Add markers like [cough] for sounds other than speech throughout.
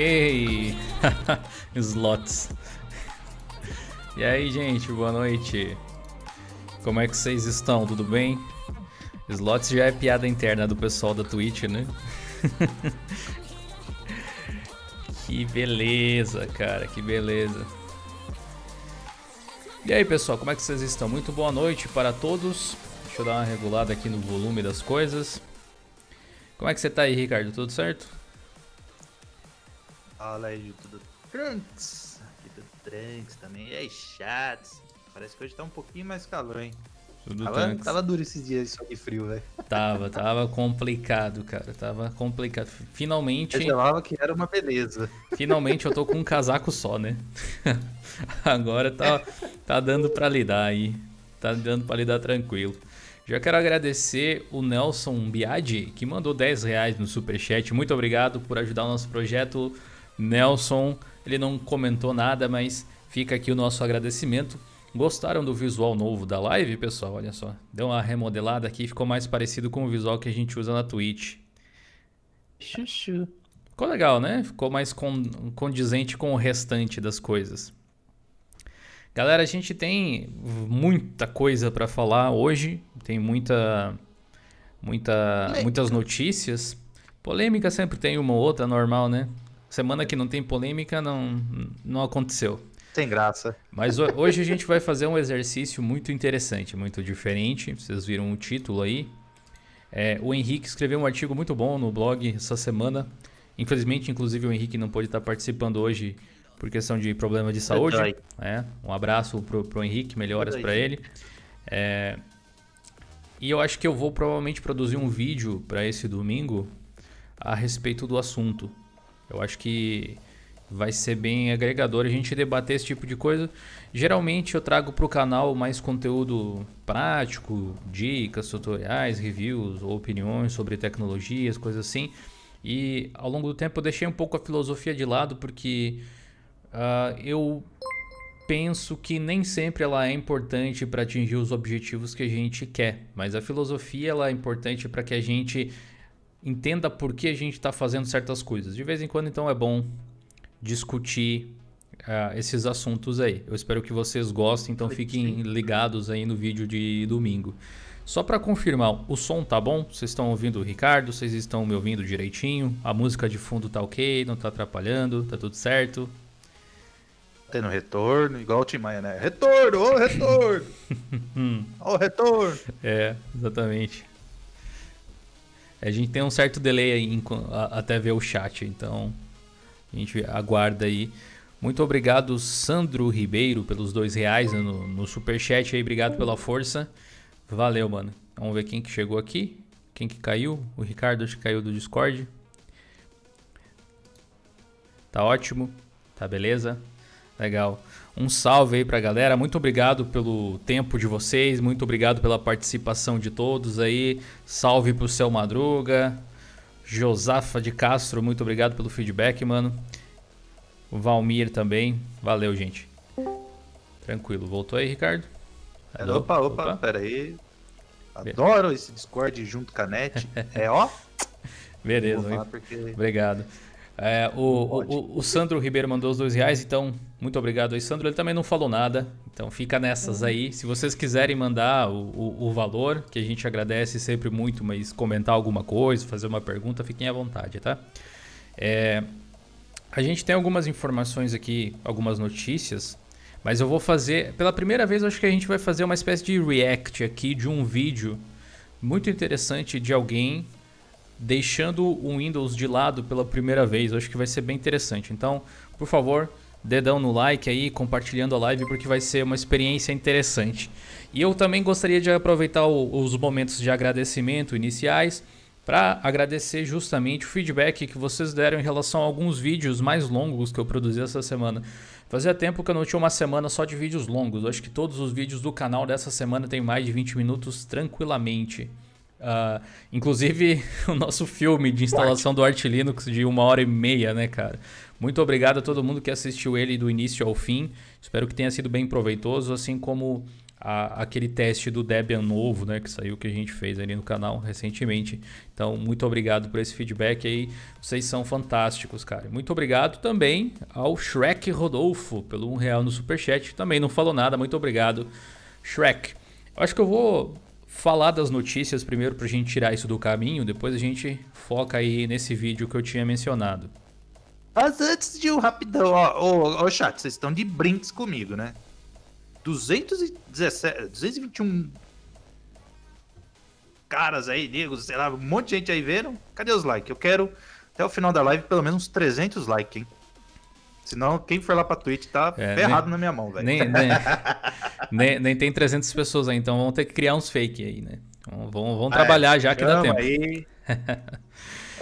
Ei! [laughs] Slots. E aí, gente, boa noite. Como é que vocês estão? Tudo bem? Slots já é piada interna do pessoal da Twitch, né? [laughs] que beleza, cara, que beleza. E aí, pessoal, como é que vocês estão? Muito boa noite para todos. Deixa eu dar uma regulada aqui no volume das coisas. Como é que você tá aí, Ricardo? Tudo certo? Fala aí, tudo Trunks. Aqui tudo Trunks também. E aí, chatos. Parece que hoje tá um pouquinho mais calor, hein? Tudo tava, Trunks. tava duro esses dias só de frio, velho. Tava, tava complicado, cara. Tava complicado. Finalmente. Eu chamava que era uma beleza. Finalmente eu tô com um casaco só, né? [laughs] Agora tá, tá dando pra lidar aí. Tá dando pra lidar tranquilo. Já quero agradecer o Nelson Biadi, que mandou 10 reais no Superchat. Muito obrigado por ajudar o nosso projeto. Nelson, ele não comentou nada, mas fica aqui o nosso agradecimento. Gostaram do visual novo da live, pessoal? Olha só. Deu uma remodelada aqui, ficou mais parecido com o visual que a gente usa na Twitch. Chuchu. Ficou legal, né? Ficou mais condizente com o restante das coisas. Galera, a gente tem muita coisa para falar hoje, tem muita, muita, muitas notícias. Polêmica sempre tem uma ou outra, normal, né? Semana que não tem polêmica não, não aconteceu. Tem graça. Mas hoje a gente vai fazer um exercício muito interessante, muito diferente. Vocês viram o título aí. É, o Henrique escreveu um artigo muito bom no blog essa semana. Infelizmente, inclusive, o Henrique não pôde estar participando hoje por questão de problema de saúde. É, um abraço pro, pro Henrique, melhoras para ele. É, e eu acho que eu vou provavelmente produzir um vídeo para esse domingo a respeito do assunto. Eu acho que vai ser bem agregador a gente debater esse tipo de coisa. Geralmente eu trago para o canal mais conteúdo prático, dicas, tutoriais, reviews opiniões sobre tecnologias, coisas assim. E ao longo do tempo eu deixei um pouco a filosofia de lado porque uh, eu penso que nem sempre ela é importante para atingir os objetivos que a gente quer, mas a filosofia ela é importante para que a gente entenda por que a gente está fazendo certas coisas. De vez em quando, então, é bom discutir uh, esses assuntos aí. Eu espero que vocês gostem, então fiquem ligados aí no vídeo de domingo. Só para confirmar, o som tá bom? Vocês estão ouvindo o Ricardo? Vocês estão me ouvindo direitinho? A música de fundo tá ok? Não tá atrapalhando? Tá tudo certo? Tendo retorno, igual o Tim Maia, né? Retorno, ô retorno! [laughs] ô retorno! É, exatamente. A gente tem um certo delay aí até ver o chat, então a gente aguarda aí. Muito obrigado, Sandro Ribeiro, pelos dois reais no, no superchat aí. Obrigado pela força. Valeu, mano. Vamos ver quem que chegou aqui. Quem que caiu? O Ricardo acho que caiu do Discord. Tá ótimo. Tá beleza? Legal. Um salve aí pra galera. Muito obrigado pelo tempo de vocês. Muito obrigado pela participação de todos aí. Salve pro Céu Madruga. Josafa de Castro, muito obrigado pelo feedback, mano. O Valmir também. Valeu, gente. Tranquilo. Voltou aí, Ricardo? Alô? Opa, opa, opa. pera aí. Adoro esse Discord junto com a net. [laughs] É, ó. Beleza, porque... obrigado. É, o, o, o, Sandro Ribeiro mandou os dois reais, então muito obrigado aí, Sandro. Ele também não falou nada, então fica nessas aí. Se vocês quiserem mandar o, o, o, valor, que a gente agradece sempre muito, mas comentar alguma coisa, fazer uma pergunta, fiquem à vontade, tá? É, a gente tem algumas informações aqui, algumas notícias, mas eu vou fazer. Pela primeira vez, acho que a gente vai fazer uma espécie de react aqui de um vídeo muito interessante de alguém deixando o Windows de lado pela primeira vez. Eu acho que vai ser bem interessante. Então, por favor, dedão no like aí, compartilhando a live, porque vai ser uma experiência interessante. E eu também gostaria de aproveitar o, os momentos de agradecimento iniciais para agradecer justamente o feedback que vocês deram em relação a alguns vídeos mais longos que eu produzi essa semana. Fazia tempo que eu não tinha uma semana só de vídeos longos. Eu acho que todos os vídeos do canal dessa semana têm mais de 20 minutos tranquilamente. Uh, inclusive [laughs] o nosso filme de instalação do Arch Linux de uma hora e meia, né, cara? Muito obrigado a todo mundo que assistiu ele do início ao fim. Espero que tenha sido bem proveitoso, assim como a, aquele teste do Debian novo, né, que saiu que a gente fez ali no canal recentemente. Então, muito obrigado por esse feedback aí. Vocês são fantásticos, cara. Muito obrigado também ao Shrek Rodolfo pelo um real no superchat. Também não falou nada. Muito obrigado, Shrek. Eu acho que eu vou falar das notícias primeiro pra gente tirar isso do caminho, depois a gente foca aí nesse vídeo que eu tinha mencionado. Mas antes de um rapidão, ó, ó, ó chat, vocês estão de brinks comigo, né? 217, 221 caras aí, negros, sei lá, um monte de gente aí vendo. Cadê os likes? Eu quero até o final da live pelo menos uns 300 likes, hein? Senão, quem for lá pra Twitch tá é, ferrado nem, na minha mão, velho. Nem, nem, [laughs] nem, nem, tem 300 pessoas aí, então vamos ter que criar uns fake aí, né? Vamos, vamos, vamos trabalhar é, já que dá tempo. Aí. [laughs]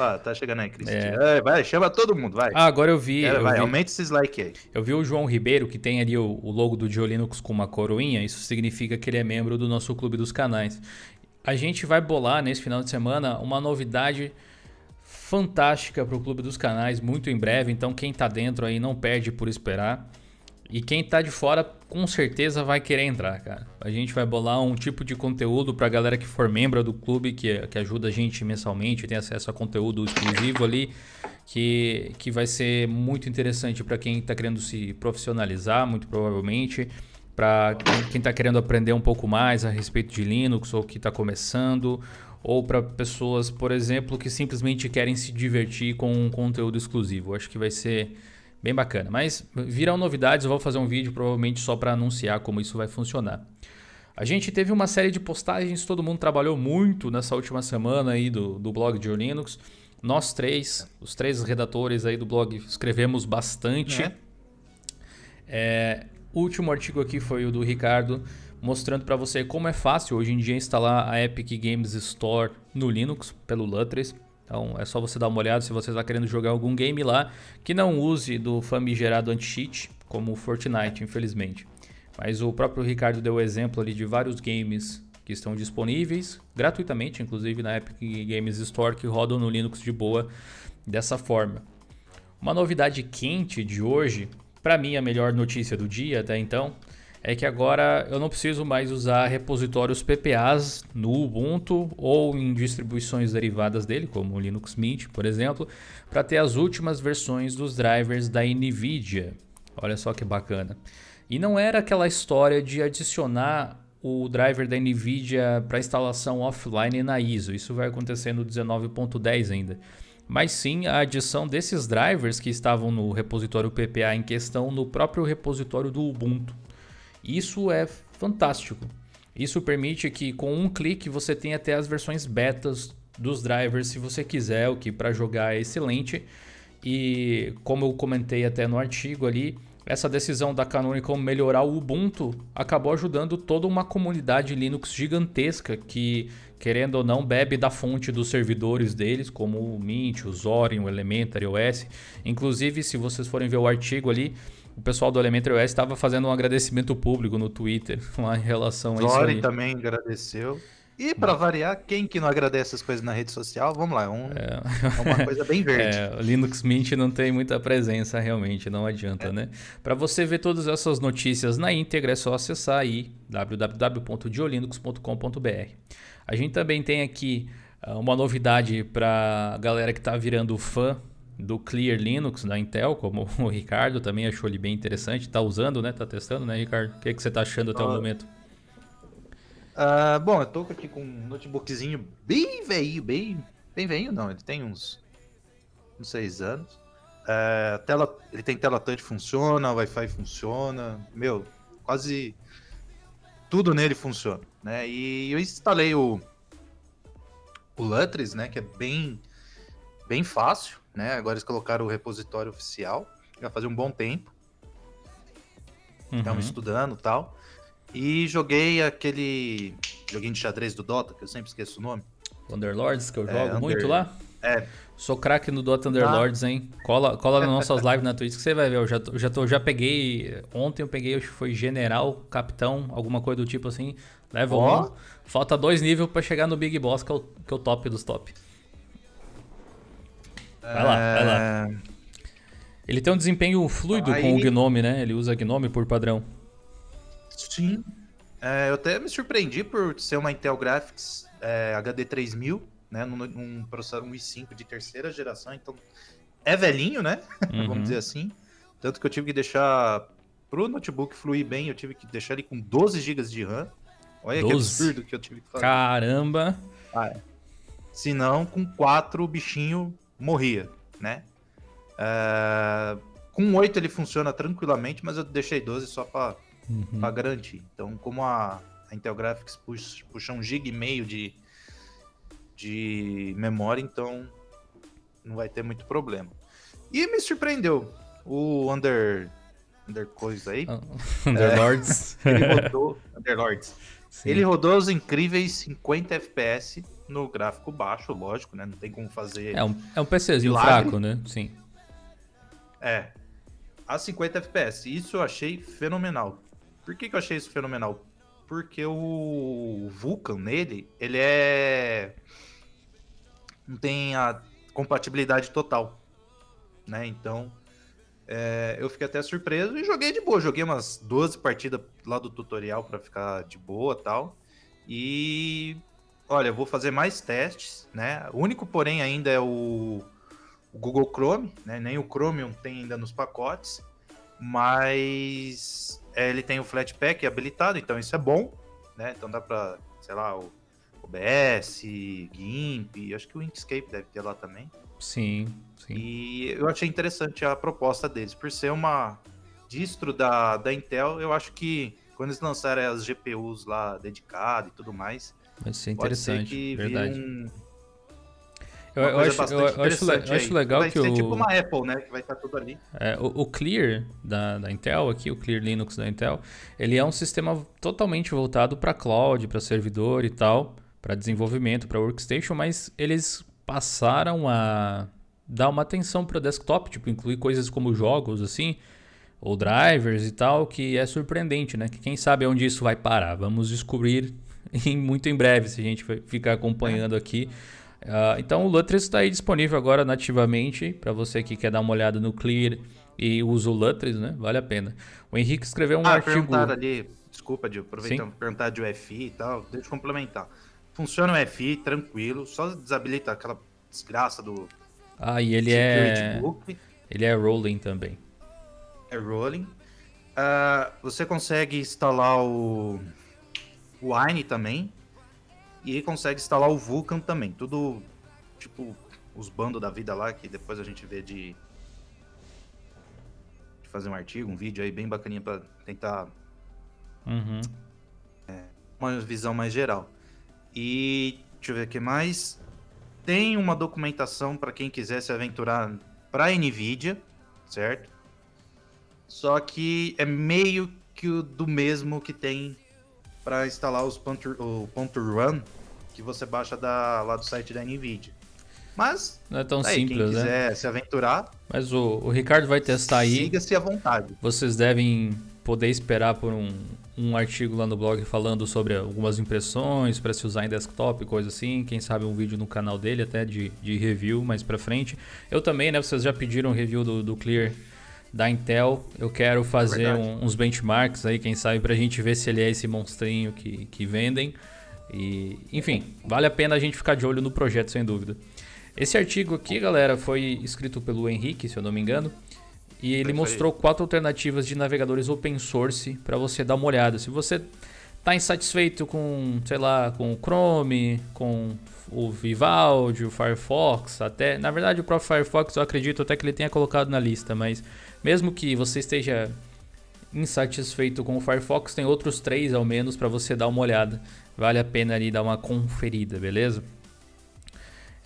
Ah, tá chegando aí, Cristian. É. vai, chama todo mundo, vai. Ah, agora eu vi. É, eu vai, vi, aumente esses likes aí. Eu vi o João Ribeiro, que tem ali o, o logo do Diolinux com uma coroinha. Isso significa que ele é membro do nosso clube dos canais. A gente vai bolar nesse final de semana uma novidade fantástica para o clube dos canais, muito em breve. Então, quem tá dentro aí não perde por esperar. E quem tá de fora com certeza vai querer entrar, cara. A gente vai bolar um tipo de conteúdo pra galera que for membro do clube, que, que ajuda a gente mensalmente, tem acesso a conteúdo exclusivo ali, que, que vai ser muito interessante para quem tá querendo se profissionalizar, muito provavelmente. Para quem está querendo aprender um pouco mais a respeito de Linux ou que está começando, ou para pessoas, por exemplo, que simplesmente querem se divertir com um conteúdo exclusivo. Acho que vai ser Bem bacana. Mas virão novidades, eu vou fazer um vídeo provavelmente só para anunciar como isso vai funcionar. A gente teve uma série de postagens, todo mundo trabalhou muito nessa última semana aí do, do blog de Linux. Nós três, os três redatores aí do blog, escrevemos bastante. É. É, o último artigo aqui foi o do Ricardo, mostrando para você como é fácil hoje em dia instalar a Epic Games Store no Linux pelo Lutris. Então é só você dar uma olhada se você está querendo jogar algum game lá que não use do famigerado anti-cheat, como o Fortnite, infelizmente. Mas o próprio Ricardo deu exemplo ali de vários games que estão disponíveis gratuitamente, inclusive na Epic Games Store, que rodam no Linux de boa dessa forma. Uma novidade quente de hoje, para mim a melhor notícia do dia até então, é que agora eu não preciso mais usar repositórios PPAs no Ubuntu ou em distribuições derivadas dele, como o Linux Mint, por exemplo, para ter as últimas versões dos drivers da NVIDIA. Olha só que bacana. E não era aquela história de adicionar o driver da NVIDIA para instalação offline na ISO. Isso vai acontecer no 19.10 ainda. Mas sim a adição desses drivers que estavam no repositório PPA em questão no próprio repositório do Ubuntu. Isso é fantástico. Isso permite que com um clique você tenha até as versões betas dos drivers se você quiser, o que para jogar é excelente. E como eu comentei até no artigo ali, essa decisão da Canonical melhorar o Ubuntu acabou ajudando toda uma comunidade Linux gigantesca que, querendo ou não, bebe da fonte dos servidores deles, como o Mint, o Zorin, o Elementary OS. Inclusive, se vocês forem ver o artigo ali, o pessoal do Elementary OS estava fazendo um agradecimento público no Twitter [laughs] lá em relação a isso. Aí. também agradeceu. E para variar, quem que não agradece as coisas na rede social? Vamos lá, é, um, é... é uma coisa bem [laughs] verde. É, o Linux Mint não tem muita presença realmente, não adianta, é. né? Para você ver todas essas notícias na íntegra, é só acessar aí www.diolinux.com.br. A gente também tem aqui ah, uma novidade para a galera que está virando fã do Clear Linux da Intel, como [laughs] o Ricardo também achou ele bem interessante. Está usando, né? Está testando, né, Ricardo? O que, é que você está achando até o momento? Uh, bom, eu tô aqui com um notebookzinho bem velho, bem, bem velho, não. Ele tem uns, uns seis anos. Uh, tela, ele tem tela touch funciona, Wi-Fi funciona, meu, quase tudo nele funciona, né? E eu instalei o o Lutris, né, que é bem bem fácil, né? Agora eles colocaram o repositório oficial, já fazia um bom tempo. Uhum. estudando tal. E joguei aquele joguinho de xadrez do Dota, que eu sempre esqueço o nome. Underlords, que eu é, jogo é, Under... muito lá. É. Sou craque no Dota Underlords, ah. hein? Cola, cola nas nossas lives na Twitch que você vai ver. Eu já, tô, já, tô, já peguei. Ontem eu peguei, acho que foi general, capitão, alguma coisa do tipo assim. Level oh. 1. Falta dois níveis para chegar no Big Boss, que é o, que é o top dos top. Vai lá, vai lá. É. Ele tem um desempenho fluido Aí... com o Gnome, né? Ele usa Gnome por padrão. Sim. É, eu até me surpreendi por ser uma Intel Graphics é, HD 3000, né? Num, num processador um i5 de terceira geração, então é velhinho, né? [laughs] Uhum. Vamos dizer assim. Tanto que eu tive que deixar pro notebook fluir bem, eu tive que deixar ele com 12 GB de RAM. Olha 12? que absurdo que eu tive que fazer. Caramba! Ah, é. Se não, com 4 o bichinho morria, né? É... Com 8 ele funciona tranquilamente, mas eu deixei 12 só para uhum. garantir. Então, como a, a Intel Graphics puxa, puxa um GB e meio de, de memória, então não vai ter muito problema. E me surpreendeu o Under Under coisa aí. Uh, [laughs] Underlords. É, ele rodou Underlords. [laughs] Sim. Ele rodou os incríveis 50 FPS no gráfico baixo, lógico, né? Não tem como fazer. É um, é um PCzinho fraco, né? Sim. É. A 50 FPS. Isso eu achei fenomenal. Por que, que eu achei isso fenomenal? Porque o Vulkan nele, ele é. Não tem a compatibilidade total. Né? Então, é, eu fiquei até surpreso e joguei de boa. Joguei umas 12 partidas lá do tutorial para ficar de boa tal. E olha, eu vou fazer mais testes, né? O único, porém, ainda é o, o Google Chrome, né? Nem o Chromium tem ainda nos pacotes, mas é, ele tem o Flatpak habilitado, então isso é bom, né? Então dá para, sei lá, o OBS, GIMP, acho que o Inkscape deve ter lá também. Sim, sim. E eu achei interessante a proposta deles. Por ser uma distro da, da Intel, eu acho que quando eles lançarem as GPUs lá dedicadas e tudo mais, vai ser interessante. Ser verdade. Um, eu, eu, acho, eu, eu acho, eu acho legal vai que ser o... tipo uma Apple, né? Que vai estar tudo ali. É, o, o, Clear da, da Intel aqui, o Clear Linux da Intel, ele é um sistema totalmente voltado para cloud, para servidor e tal, para desenvolvimento, para workstation, mas eles passaram a dar uma atenção para o desktop, tipo, incluir coisas como jogos, assim, ou drivers e tal, que é surpreendente, né? Que quem sabe onde isso vai parar. Vamos descobrir [laughs] em, muito em breve, se a gente ficar acompanhando aqui. Uh, então o Lutris está aí disponível agora nativamente para você que quer dar uma olhada no Clear e usa o Lutris, né? Vale a pena. O Henrique escreveu um ah, artigo. ali, desculpa, de aproveitando perguntar de UFI e tal, deixa eu complementar. Funciona o FI, tranquilo, só desabilita aquela desgraça do. Ah, e ele é. Book. Ele é rolling também. É rolling. Uh, você consegue instalar o. O Wine também. E consegue instalar o Vulkan também. Tudo tipo os bandos da vida lá, que depois a gente vê de, de fazer um artigo, um vídeo aí bem bacaninha para tentar uhum. é, uma visão mais geral. E deixa eu ver o que mais. Tem uma documentação para quem quiser se aventurar para Nvidia, certo? Só que é meio que do mesmo que tem para instalar os Ponto, o Ponto Run, que você baixa da, lá do site da Nvidia. Mas não é tão aí, simples, quem né? quiser se aventurar. Mas o, o Ricardo vai testar aí. Siga-se à vontade. Vocês devem poder esperar por um, um artigo lá no blog falando sobre algumas impressões para se usar em desktop, coisa assim. Quem sabe um vídeo no canal dele até de, de review mais para frente. Eu também, né? Vocês já pediram review do, do Clear da Intel. Eu quero fazer é um, uns benchmarks aí, quem sabe, para a gente ver se ele é esse monstrinho que, que vendem. E, enfim, vale a pena a gente ficar de olho no projeto, sem dúvida. Esse artigo aqui, galera, foi escrito pelo Henrique, se eu não me engano. E ele mostrou quatro alternativas de navegadores open source para você dar uma olhada. Se você está insatisfeito com, sei lá, com o Chrome, com o Vivaldi, o Firefox, até, na verdade o próprio Firefox eu acredito até que ele tenha colocado na lista, mas mesmo que você esteja insatisfeito com o Firefox, tem outros três ao menos para você dar uma olhada. Vale a pena ali dar uma conferida, beleza?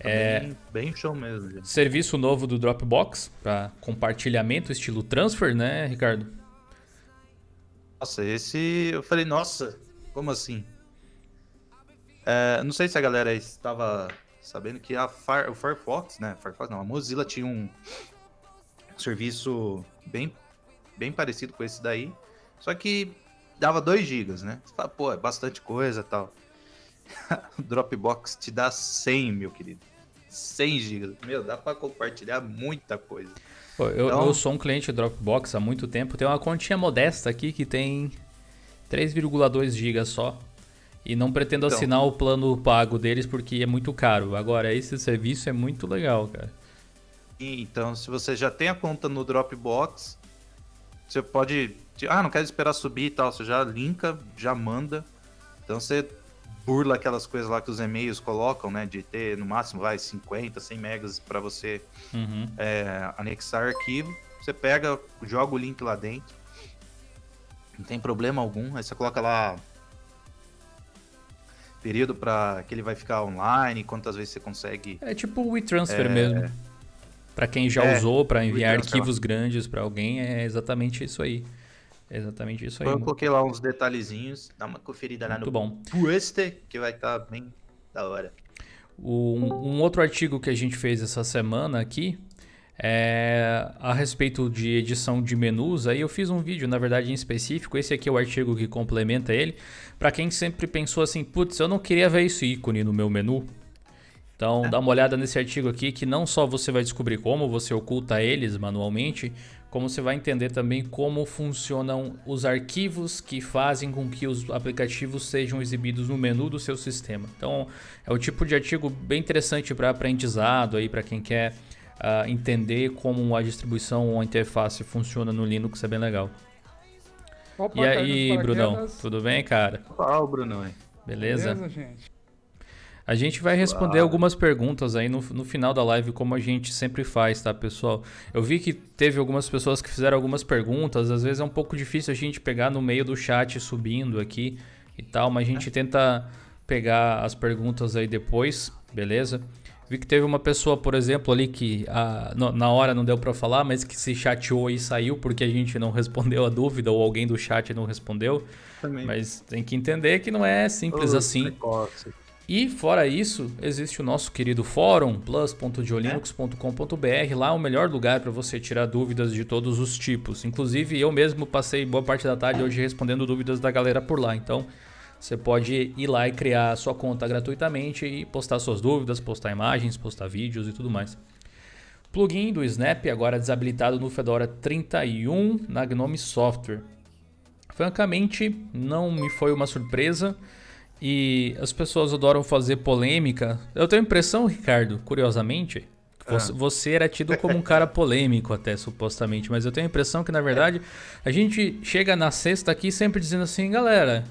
Tá é, bem, bem show mesmo. Gente. Serviço novo do Dropbox para compartilhamento estilo transfer, né, Ricardo? Nossa, esse eu falei, nossa, como assim? É, não sei se a galera estava sabendo que a Fire, o Firefox, né? Firefox não, a Mozilla tinha um serviço bem, bem parecido com esse daí, só que dava 2 GB, né? Você fala, pô, é bastante coisa tal. [laughs] Dropbox te dá 100, meu querido. 100 GB. Meu, dá para compartilhar muita coisa. Pô, eu, então... eu, sou um cliente Dropbox há muito tempo. Tem uma continha modesta aqui que tem 3,2 GB só. E não pretendo Então. assinar o plano pago deles porque é muito caro. Agora, esse serviço é muito legal, cara. Então, se você já tem a conta no Dropbox, você pode. Ah, não quero esperar subir e tal. Você já linka, já manda. Então você burla aquelas coisas lá que os e-mails colocam, né? De ter no máximo, vai, 50, 100 megas para você Uhum. é, anexar arquivo. Você pega, joga o link lá dentro. Não tem problema algum. Aí você coloca lá período para que ele vai ficar online, quantas vezes você consegue. É tipo o WeTransfer mesmo. Pra quem já É, usou, pra enviar WeTransfer. arquivos grandes pra alguém, é exatamente isso aí. É exatamente isso aí. Eu mano. coloquei lá uns detalhezinhos. Dá uma conferida lá Muito no bom. Pueste, que vai estar bem da hora. Um, um outro artigo que a gente fez essa semana aqui é a respeito de edição de menus. Aí eu fiz um vídeo, na verdade, em específico. Esse aqui é o artigo que complementa ele. Para quem sempre pensou assim, putz, eu não queria ver esse ícone no meu menu. Então, dá uma olhada nesse artigo aqui que não só você vai descobrir como você oculta eles manualmente, como você vai entender também como funcionam os arquivos que fazem com que os aplicativos sejam exibidos no menu do seu sistema. Então, é o tipo de artigo bem interessante para aprendizado aí para quem quer ah, entender como a distribuição ou a interface funciona no Linux, é bem legal. Opa, E aí, nos Brunão, tudo bem, cara? O Brunão, hein? Beleza? Beleza, gente? A gente vai responder Claro. algumas perguntas aí no, no final da live, como a gente sempre faz, tá, pessoal? Eu vi que teve algumas pessoas que fizeram algumas perguntas, às vezes é um pouco difícil a gente pegar no meio do chat subindo aqui e tal, mas a gente tenta pegar as perguntas aí depois, beleza? Vi que teve uma pessoa, por exemplo, ali que ah, na hora não deu pra falar, mas que se chateou e saiu porque a gente não [laughs] respondeu a dúvida ou alguém do chat não respondeu. Também. Mas tem que entender que não é simples Ô, assim. precoce. E fora isso, existe o nosso querido fórum, plus.diolinux.com.br. Lá é o melhor lugar para você tirar dúvidas de todos os tipos. Inclusive, eu mesmo passei boa parte da tarde hoje respondendo dúvidas da galera por lá. Então, você pode ir lá e criar sua conta gratuitamente e postar suas dúvidas, postar imagens, postar vídeos e tudo mais. Plugin do Snap agora desabilitado no Fedora 31 na Gnome Software. Francamente, não me foi uma surpresa e as pessoas adoram fazer polêmica. Eu tenho a impressão, Ricardo, curiosamente, que você, era tido como um cara polêmico até, supostamente, mas eu tenho a impressão que, na verdade, a gente chega na sexta aqui sempre dizendo assim, galera,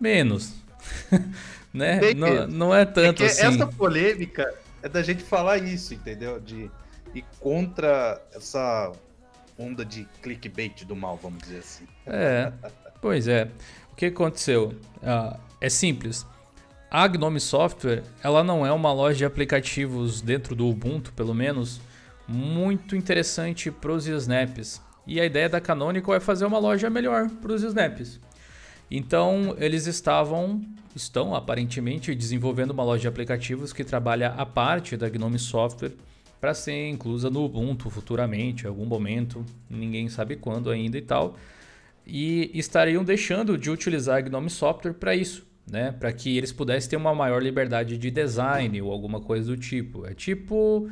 menos. [laughs] né? Não, não é É tanto que assim. essa polêmica é da gente falar isso, entendeu? De ir contra essa onda de clickbait do mal, vamos dizer assim. É, pois é. O que aconteceu? Ah, é simples. A Gnome Software, ela não é uma loja de aplicativos dentro do Ubuntu, pelo menos, muito interessante para os snaps. E a ideia da Canonical é fazer uma loja melhor para os snaps. Então, eles estavam, estão aparentemente desenvolvendo uma loja de aplicativos que trabalha a parte da Gnome Software para ser inclusa no Ubuntu futuramente, em algum momento, ninguém sabe quando ainda e tal. E estariam deixando de utilizar Gnome Software para isso, né? Para que eles pudessem ter uma maior liberdade de design ou alguma coisa do tipo. É tipo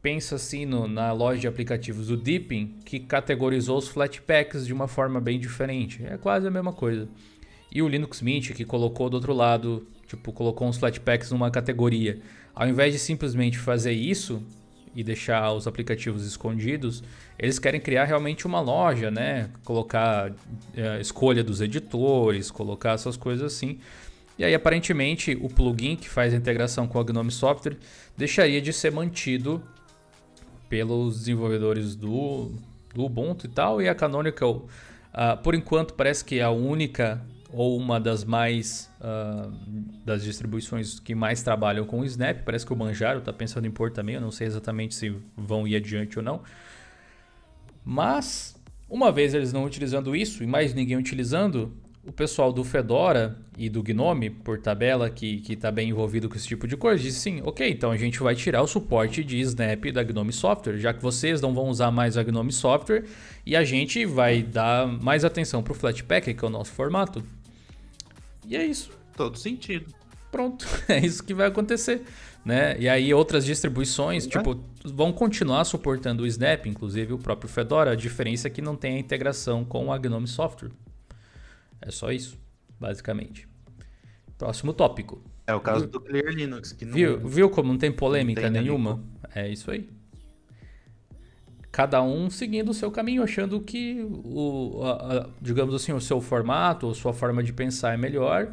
pensa assim no- na loja de aplicativos do Deepin, que categorizou os Flatpaks de uma forma bem diferente. É quase a mesma coisa. E o Linux Mint, que colocou do outro lado, tipo, colocou uns Flatpaks numa categoria. Ao invés de simplesmente fazer isso e deixar os aplicativos escondidos, eles querem criar realmente uma loja, né? Colocar eh, escolha dos editores, colocar essas coisas assim. E aí, aparentemente, o plugin que faz a integração com a Gnome Software deixaria de ser mantido pelos desenvolvedores do, do Ubuntu e tal. E a Canonical, ah, por enquanto, parece que é a única ou uma das mais ah, das distribuições que mais trabalham com o Snap. Parece que o Manjaro está pensando em pôr também. Eu não sei exatamente se vão ir adiante ou não. Mas, uma vez eles não utilizando isso e mais ninguém utilizando, o pessoal do Fedora e do Gnome, por tabela, que está bem envolvido com esse tipo de coisa, disse sim, ok, então a gente vai tirar o suporte de Snap da Gnome Software, já que vocês não vão usar mais a Gnome Software e a gente vai dar mais atenção para o Flatpak, que é o nosso formato. E é isso. Todo sentido. Pronto, [laughs] é isso que vai acontecer, né? E aí outras distribuições, É. tipo, vão continuar suportando o Snap, inclusive o próprio Fedora. A diferença é que não tem a integração com a Gnome Software. É só isso. basicamente. Próximo tópico. É o caso do Clear Linux. Que não... Viu, viu como não tem polêmica Não tem nenhuma? É isso aí. Cada um seguindo o seu caminho, achando que o, a- a- digamos assim, o seu formato, ou sua forma de pensar é melhor.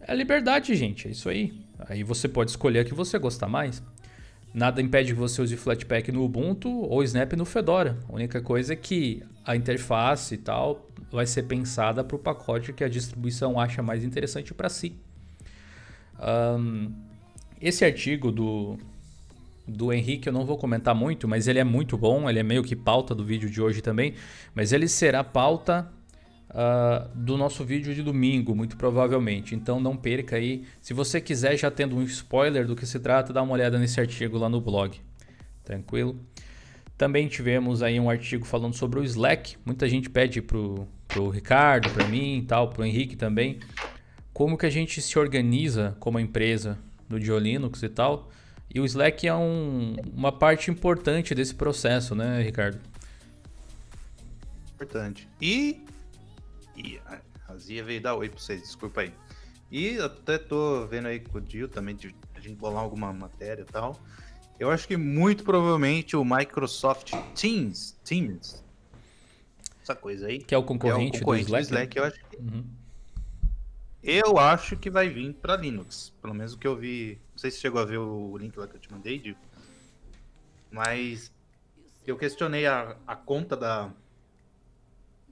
É liberdade, gente, é isso aí. Aí você pode escolher a que você gostar mais. Nada impede que você use Flatpak no Ubuntu ou Snap no Fedora. A única coisa é que a interface e tal vai ser pensada para o pacote que a distribuição acha mais interessante para si. Ahn, esse artigo do, do Henrique eu não vou comentar muito, mas ele é muito bom, ele é meio que pauta do vídeo de hoje também, mas ele será pauta ah, do nosso vídeo de domingo, muito provavelmente. Então não perca aí. Se você quiser, já tendo um spoiler do que se trata, dá uma olhada nesse artigo lá no blog. Tranquilo? Também tivemos aí um artigo falando sobre o Slack. Muita gente pede pro, pro Ricardo, para mim e tal, pro Henrique também. Como que a gente se organiza como empresa do Diolinux e tal. E o Slack é um- uma parte importante desse processo, né, Ricardo? Importante. E. E a Zia veio dar oi pra vocês, desculpa aí. E até tô vendo aí com o Dio também, de a gente bolar alguma matéria e tal. Eu acho que muito provavelmente o Microsoft Teams, Teams, essa coisa aí, Que é o é concorrente, o concorrente do Slack. né? eu acho que Uhum. Eu acho que vai vir para Linux. Pelo menos o que eu vi. Não sei se chegou a ver o link lá que eu te mandei, Diego. Mas eu questionei a, a conta da,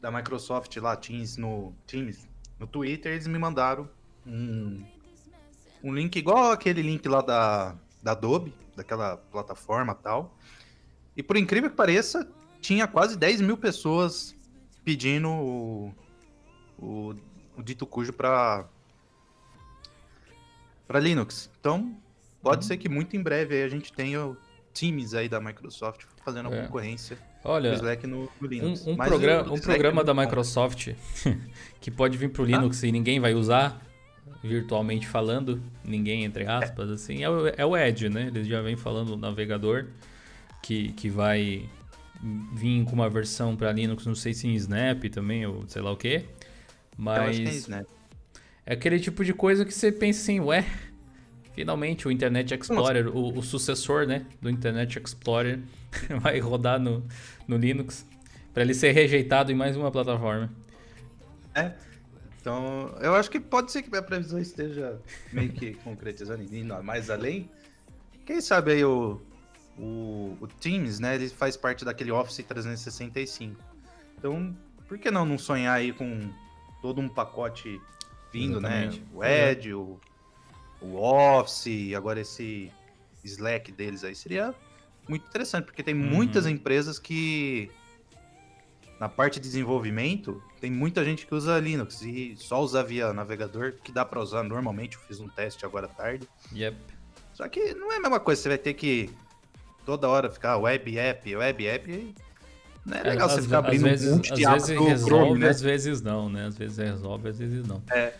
da Microsoft lá, Teams, no, Teams, no Twitter. Eles me mandaram um, um link igual aquele link lá da, da Adobe, daquela plataforma tal. E por incrível que pareça, tinha quase 10 mil pessoas pedindo o, o, o dito cujo para para Linux. Então, pode Uhum. ser que muito em breve a gente tenha o Teams aí da Microsoft fazendo a É. concorrência do Olha, Slack no, no Linux. um, um programa, o um Slack programa é da. Microsoft [laughs] que pode vir pro Linux e ninguém vai usar, virtualmente falando, ninguém entre aspas, assim, é o, é o Edge, né? Eles já vêm falando do navegador que, que vai vir com uma versão para Linux, não sei se em Snap também, ou sei lá o que. Eu acho que é Mas Snap. é aquele tipo de coisa que você pensa assim, ué, finalmente o Internet Explorer, o, o sucessor, né, do Internet Explorer [laughs] vai rodar no, no Linux para ele ser rejeitado em mais uma plataforma. É. Então, eu acho que pode ser que a previsão esteja meio que [laughs] concretizando e indo mais além. Quem sabe aí o, o, o Teams, né? Ele faz parte daquele Office 365. Então, por que não, não sonhar aí com todo um pacote vindo, Exatamente. né? O Edge, o, o Office, agora esse Slack deles aí. Seria muito interessante, porque tem muitas empresas que na parte de desenvolvimento, tem muita gente que usa Linux e só usa via navegador, que dá para usar normalmente. Eu fiz um teste agora à tarde. Yep. Só que não é a mesma coisa, você vai ter que toda hora ficar web app, web app. Não é legal você às, ficar às abrindo vezes, um monte às de apps vezes resolve, Chrome, né? às vezes não, né? Às vezes resolve, às vezes não. É.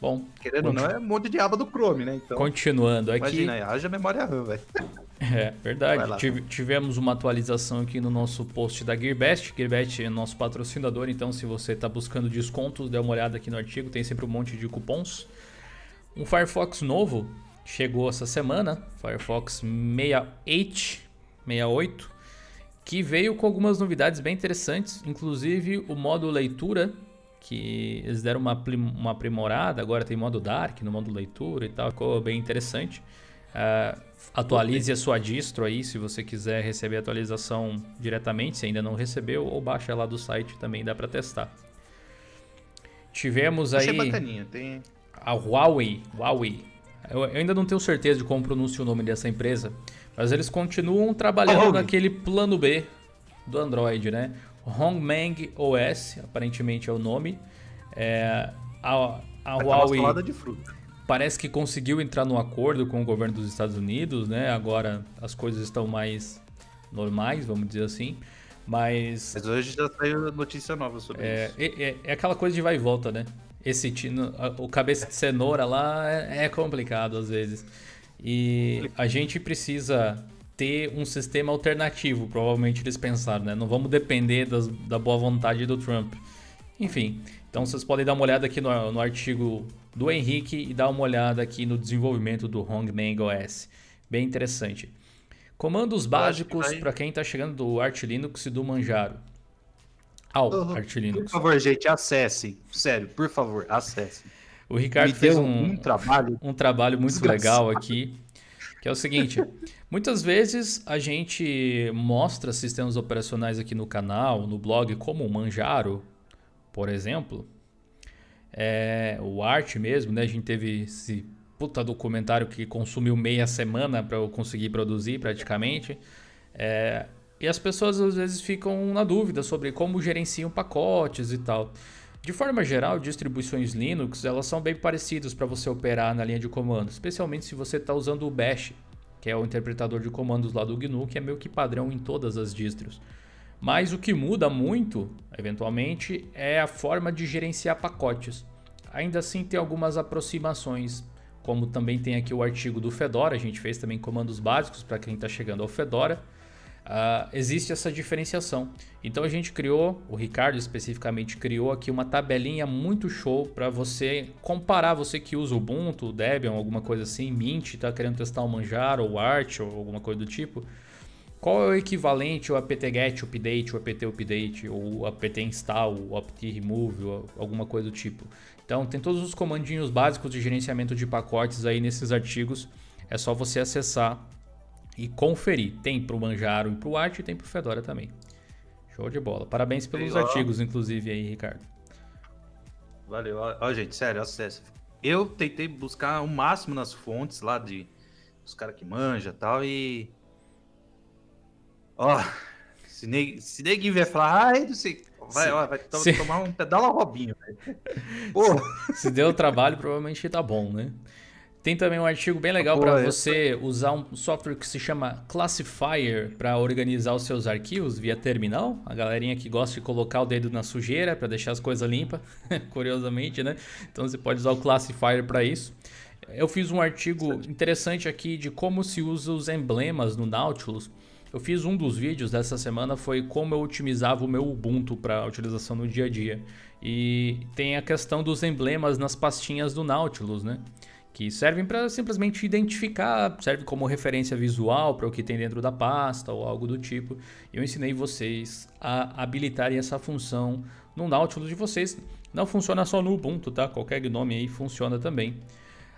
Bom, Querendo ou não, é um monte de aba do Chrome, né? Então, continuando aqui. imagina aí, haja memória RAM, velho. [laughs] É, verdade. lá. Tive- tivemos uma atualização aqui no nosso post da Gearbest. Gearbest é nosso patrocinador, então se você está buscando descontos, dê uma olhada aqui no artigo, tem sempre um monte de cupons. Um Firefox novo chegou essa semana, Firefox 68, 68, que veio com algumas novidades bem interessantes, inclusive o modo leitura, que eles deram uma, uma aprimorada, agora tem modo Dark no modo leitura e tal, ficou bem interessante. Ah, atualize a sua distro aí se você quiser receber a atualização diretamente, se ainda não recebeu, ou baixa lá do site também dá para testar. Tivemos Achei aí bacaninha. Tem... a Huawei, Huawei. Eu, eu ainda não tenho certeza de como pronuncia o nome dessa empresa, mas eles continuam trabalhando naquele plano B do Android, né? Hongmeng OS, aparentemente é o nome. É, a, a Huawei salada de fruta. parece que conseguiu entrar num acordo com o governo dos Estados Unidos, né? Agora as coisas estão mais normais, vamos dizer assim. Mas Mas hoje já saiu notícia nova sobre é, isso. é- é- é aquela coisa de vai e volta, né? Esse tino, o cabeça de cenoura lá é, é complicado às vezes. E a gente precisa ter um sistema alternativo, provavelmente eles pensaram, né? Não vamos depender das- da boa vontade do Trump. Enfim, então vocês podem dar uma olhada aqui no, no artigo do Henrique e dar uma olhada aqui no desenvolvimento do Hongmeng OS. Bem interessante. Comandos básicos para quem está chegando do Arch Linux e do Manjaro. Ao oh, Arch Linux. Por favor, gente, acesse. Sério, por favor, acesse. O Ricardo fez um, um, trabalho, um trabalho muito legal aqui, que é o seguinte: muitas vezes a gente mostra sistemas operacionais aqui no canal, no blog, como o Manjaro, por exemplo. É, o Art mesmo, né? A gente teve esse puta documentário que consumiu meia semana para eu conseguir produzir praticamente. É, e as pessoas às vezes ficam na dúvida sobre como gerenciam pacotes e tal. De forma geral, distribuições Linux elas são bem parecidas para você operar na linha de comando, especialmente se você está usando o Bash, que é o interpretador de comandos lá do GNU, que é meio que padrão em todas as distros. Mas o que muda muito, eventualmente, é a forma de gerenciar pacotes. Ainda assim, tem algumas aproximações, como também tem aqui o artigo do Fedora, a gente fez também comandos básicos para quem está chegando ao Fedora. Uh, existe essa diferenciação. Então a gente criou, o Ricardo especificamente criou aqui uma tabelinha muito show para você comparar, você que usa Ubuntu, Debian, alguma coisa assim, Mint, está querendo testar o Manjaro ou Arch ou alguma coisa do tipo. Qual é o equivalente ao apt-get update, o apt update, ou apt install, o apt remove, ou alguma coisa do tipo. Então tem todos os comandinhos básicos de gerenciamento de pacotes aí nesses artigos. É só você acessar e conferir. Tem para o Manjaro e para o Arch e tem para o Fedora também. Show de bola. Parabéns pelos Valeu. artigos, inclusive, aí, Ricardo. Valeu. Ó, gente, sério, acessa. Eu tentei buscar o máximo nas fontes lá de os caras que manja e tal e. Ó, se, ne... se ninguém vier falar, ai, não sei. Vai, ó, vai to se... tomar um pedala Robinho, velho. [laughs] Se deu trabalho, provavelmente tá bom, né? Tem também um artigo bem legal para você usar um software que se chama Classifier para organizar os seus arquivos via terminal. A galerinha que gosta de colocar o dedo na sujeira para deixar as coisas limpas, [laughs] curiosamente, né? Então você pode usar o Classifier para isso. Eu fiz um artigo interessante aqui de como se usa os emblemas no Nautilus. Eu fiz um dos vídeos dessa semana foi como eu otimizava o meu Ubuntu para utilização no dia a dia. E tem a questão dos emblemas nas pastinhas do Nautilus, né? Que servem para simplesmente identificar, serve como referência visual para o que tem dentro da pasta ou algo do tipo. Eu ensinei vocês a habilitarem essa função no Nautilus de vocês. Não funciona só no Ubuntu, tá? Qualquer GNOME aí funciona também.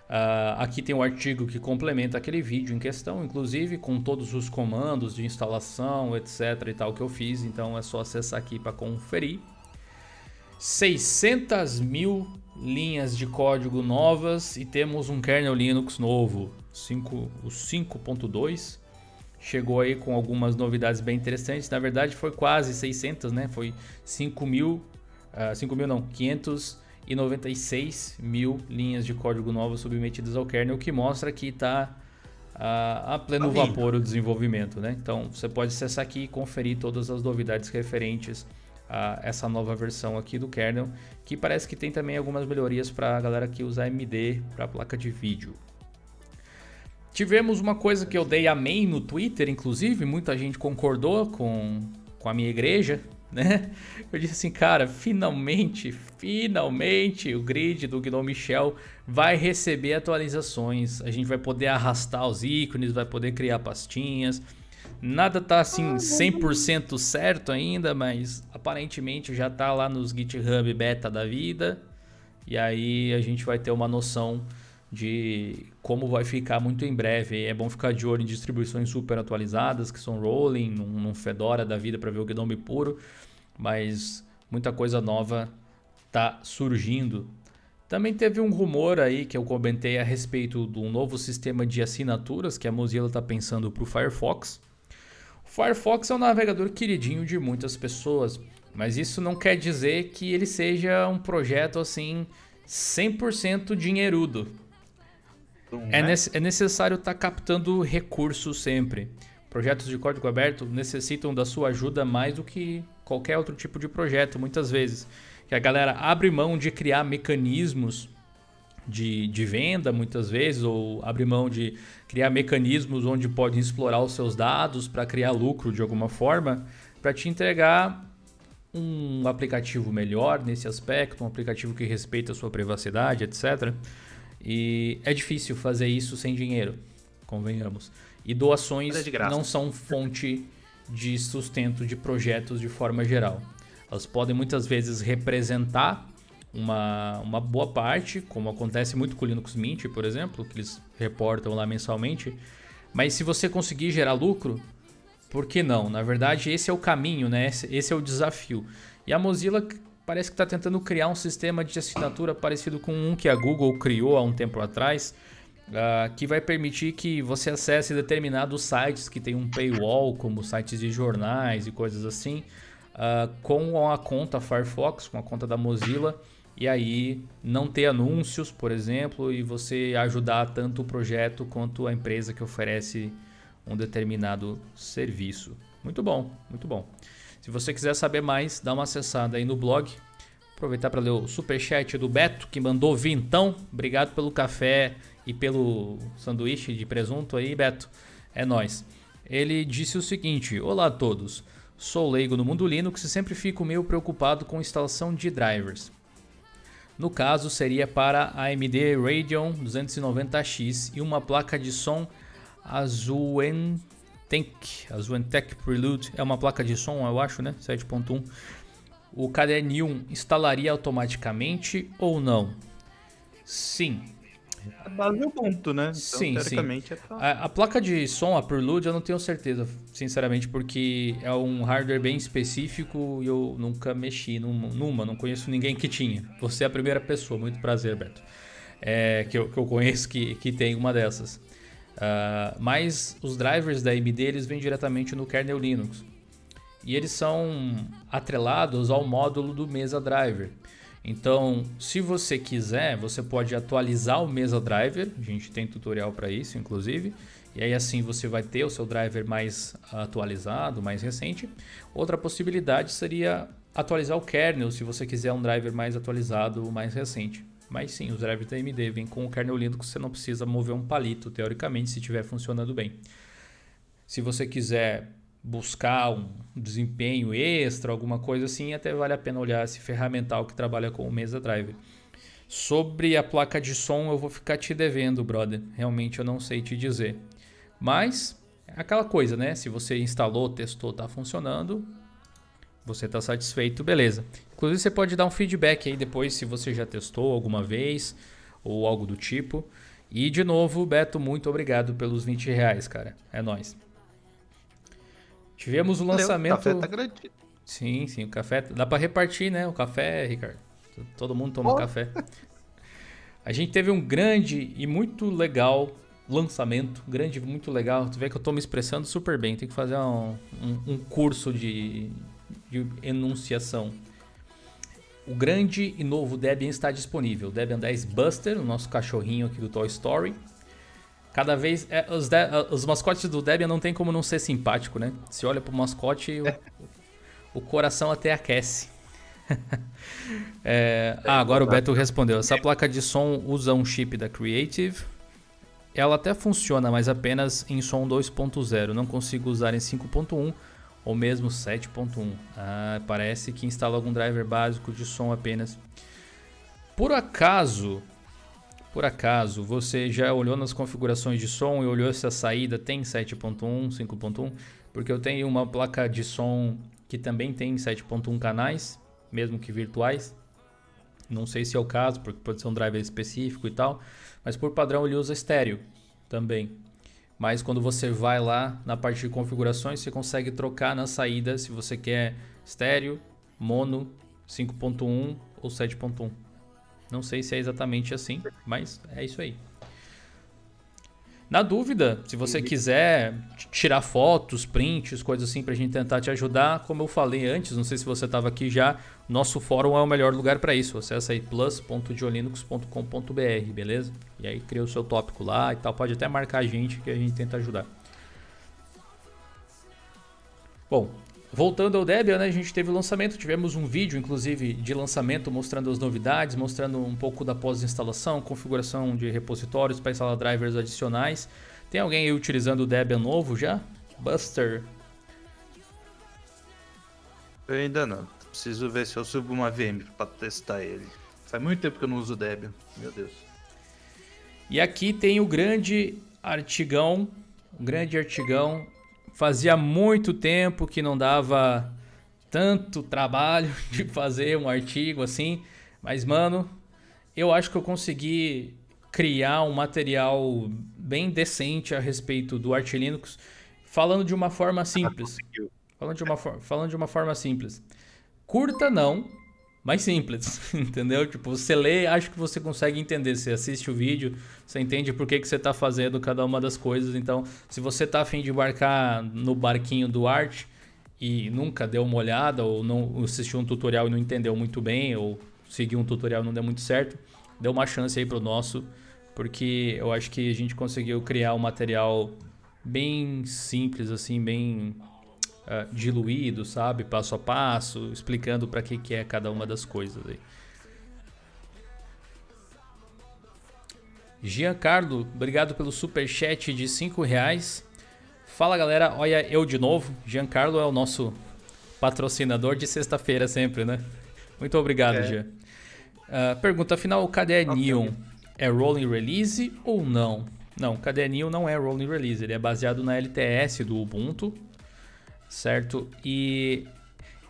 Uh, aqui tem um artigo que complementa aquele vídeo em questão, inclusive com todos os comandos de instalação, etc e tal que eu fiz. Então é só acessar aqui para conferir. 600 mil linhas de código novas e temos um kernel Linux novo, 5, o 5.2. Chegou aí com algumas novidades bem interessantes. Na verdade, foi quase 600, né? Foi 5 mil, uh, 5 mil não, 596 mil linhas de código novas submetidas ao kernel, o que mostra que está a, a pleno tá vapor o desenvolvimento, né? Então, você pode acessar aqui e conferir todas as novidades referentes a essa nova versão aqui do kernel, que parece que tem também algumas melhorias para a galera que usa AMD para placa de vídeo. Tivemos uma coisa que eu dei amém no Twitter, inclusive, muita gente concordou com, com a minha igreja, [laughs] né? Eu disse assim, cara, finalmente, finalmente o grid do Gnome Shell vai receber atualizações. A gente vai poder arrastar os ícones, vai poder criar pastinhas, Nada tá assim 100% certo ainda, mas aparentemente já tá lá nos GitHub beta da vida. E aí a gente vai ter uma noção de como vai ficar muito em breve. É bom ficar de olho em distribuições super atualizadas, que são rolling, num, num Fedora da vida para ver o Gnome puro, mas muita coisa nova tá surgindo. Também teve um rumor aí que eu comentei a respeito de um novo sistema de assinaturas que a Mozilla está pensando para o Firefox. Firefox é um navegador queridinho de muitas pessoas, mas isso não quer dizer que ele seja um projeto assim 100% dinheirudo. É, é, é necessário estar tá captando recursos sempre. Projetos de código aberto necessitam da sua ajuda mais do que qualquer outro tipo de projeto, muitas vezes. Que a galera abre mão de criar mecanismos de, de venda, muitas vezes, ou abre mão de criar mecanismos onde podem explorar os seus dados para criar lucro de alguma forma, para te entregar um aplicativo melhor nesse aspecto, um aplicativo que respeita a sua privacidade, etc. E é difícil fazer isso sem dinheiro, convenhamos. E doações É não são fonte de sustento de projetos de forma geral. Elas podem muitas vezes representar uma, uma boa parte, como acontece muito com o Linux Mint, por exemplo, que eles reportam lá mensalmente. Mas se você conseguir gerar lucro, por que não? Na verdade, esse é o caminho, né? Esse, esse é o desafio. E a Mozilla parece que está tentando criar um sistema de assinatura parecido com um que a Google criou há um tempo atrás, uh, que vai permitir que você acesse determinados sites que tem um paywall, como sites de jornais e coisas assim, uh, com a conta Firefox, com a conta da Mozilla e aí não ter anúncios, por exemplo, e você ajudar tanto o projeto quanto a empresa que oferece um determinado serviço. Muito bom, muito bom. Se você quiser saber mais, dá uma acessada aí no blog. Aproveitar para ler o superchat do Beto, que mandou vintão. Obrigado pelo café e pelo sanduíche de presunto aí, Beto. É nós. Ele disse o seguinte: Olá a todos. Sou leigo no mundo Linux e sempre fico meio preocupado com instalação de drivers. No caso, seria para a AMD Radeon 290X e uma placa de som Azuentech, Azuentech Prelude, é uma placa de som, eu acho, né? 7.1. O caderninho instalaria automaticamente ou não? Sim, a base é Ubuntu, né? Então, sim, teoricamente sim. É pra... a, a, placa de som, a Prelude, eu não tenho certeza, sinceramente, porque é um hardware bem específico e eu nunca mexi numa, numa não conheço ninguém que tinha. Você é a primeira pessoa, muito prazer, Beto, é, que, eu, que eu conheço que, que tem uma dessas. Uh, mas os drivers da AMD eles vêm diretamente no kernel Linux e eles são atrelados ao módulo do Mesa Driver. Então, se você quiser, você pode atualizar o Mesa Driver. A gente tem tutorial para isso, inclusive. E aí assim você vai ter o seu driver mais atualizado, mais recente. Outra possibilidade seria atualizar o kernel, se você quiser um driver mais atualizado, mais recente. Mas sim, os drivers da AMD vêm com o kernel Linux, você não precisa mover um palito, teoricamente, se estiver funcionando bem. Se você quiser buscar um desempenho extra, alguma coisa assim, até vale a pena olhar esse ferramental que trabalha com o Mesa Driver. Sobre a placa de som, eu vou ficar te devendo, brother. Realmente eu não sei te dizer. Mas é aquela coisa, né? Se você instalou, testou, tá funcionando, você está satisfeito, beleza. Inclusive você pode dar um feedback aí depois se você já testou alguma vez ou algo do tipo. E de novo, Beto, muito obrigado pelos 20 reais, cara. É nóis. Tivemos o lançamento. O café tá garantido. Sim, sim, o café. Dá para repartir, né? O café, Ricardo. Todo mundo toma oh. café. A gente teve um grande e muito legal lançamento. Grande e muito legal. Tu vê que eu tô me expressando super bem. Tem que fazer um, um, um curso de, de enunciação. O grande e novo Debian está disponível. Debian 10 Buster, o nosso cachorrinho aqui do Toy Story. Cada vez. É, os, de, os, mascotes do Debian não tem como não ser simpático, né? Se olha pro mascote, o, o coração até aquece. [laughs] é, ah, agora o Beto respondeu. Essa placa de som usa um chip da Creative. Ela até funciona, mas apenas em som 2.0. Não consigo usar em 5.1 ou mesmo 7.1. Ah, parece que instala algum driver básico de som apenas. Por acaso, por acaso, você já olhou nas configurações de som e olhou se a saída tem 7.1, 5.1? Porque eu tenho uma placa de som que também tem 7.1 canais, mesmo que virtuais. Não sei se é o caso, porque pode ser um driver específico e tal. Mas por padrão ele usa estéreo também. Mas quando você vai lá na parte de configurações, você consegue trocar na saída se você quer estéreo, mono, 5.1 ou 7.1. Não sei se é exatamente assim, mas é isso aí. Na dúvida, se você quiser tirar fotos, prints, coisas assim pra gente tentar te ajudar, como eu falei antes, não sei se você estava aqui já, nosso fórum é o melhor lugar para isso. Acesse aí plus.diolinux.com.br, beleza? E aí cria o seu tópico lá e tal, pode até marcar a gente que a gente tenta ajudar. Bom, Voltando ao Debian, né, a gente teve o lançamento, tivemos um vídeo, inclusive, de lançamento mostrando as novidades, mostrando um pouco da pós-instalação, configuração de repositórios para instalar drivers adicionais. Tem alguém aí utilizando o Debian novo já? Buster? Eu ainda não. Preciso ver se eu subo uma VM pra testar ele. Faz muito tempo que eu não uso o Debian, meu Deus. E aqui tem o grande artigão, o grande artigão. Fazia muito tempo que não dava tanto trabalho [laughs] de fazer um artigo assim, mas mano, eu acho que eu consegui criar um material bem decente a respeito do Arch Linux, falando de uma forma simples. Falando de uma, falando de uma forma simples. Curta não, mais simples, [laughs] entendeu? Tipo, você lê, acho que você consegue entender. Você assiste o vídeo, você entende por que, que você está fazendo cada uma das coisas. Então, se você está afim de embarcar no barquinho do Art e nunca deu uma olhada, ou não assistiu um tutorial e não entendeu muito bem, ou seguiu um tutorial e não deu muito certo, dê uma chance aí pro nosso, porque eu acho que a gente conseguiu criar um material bem simples, assim, bem uh, diluído, sabe? Passo a passo, explicando para que, que é cada uma das coisas aí. Giancarlo, obrigado pelo super chat de 5 reais. Fala galera, olha eu de novo. Giancarlo é o nosso patrocinador de sexta-feira sempre, né? Muito obrigado, é. Gian. Uh, pergunta afinal, cadê okay. Neon? É rolling release ou não? Não, cadê Neon não é rolling release, ele é baseado na LTS do Ubuntu, certo? E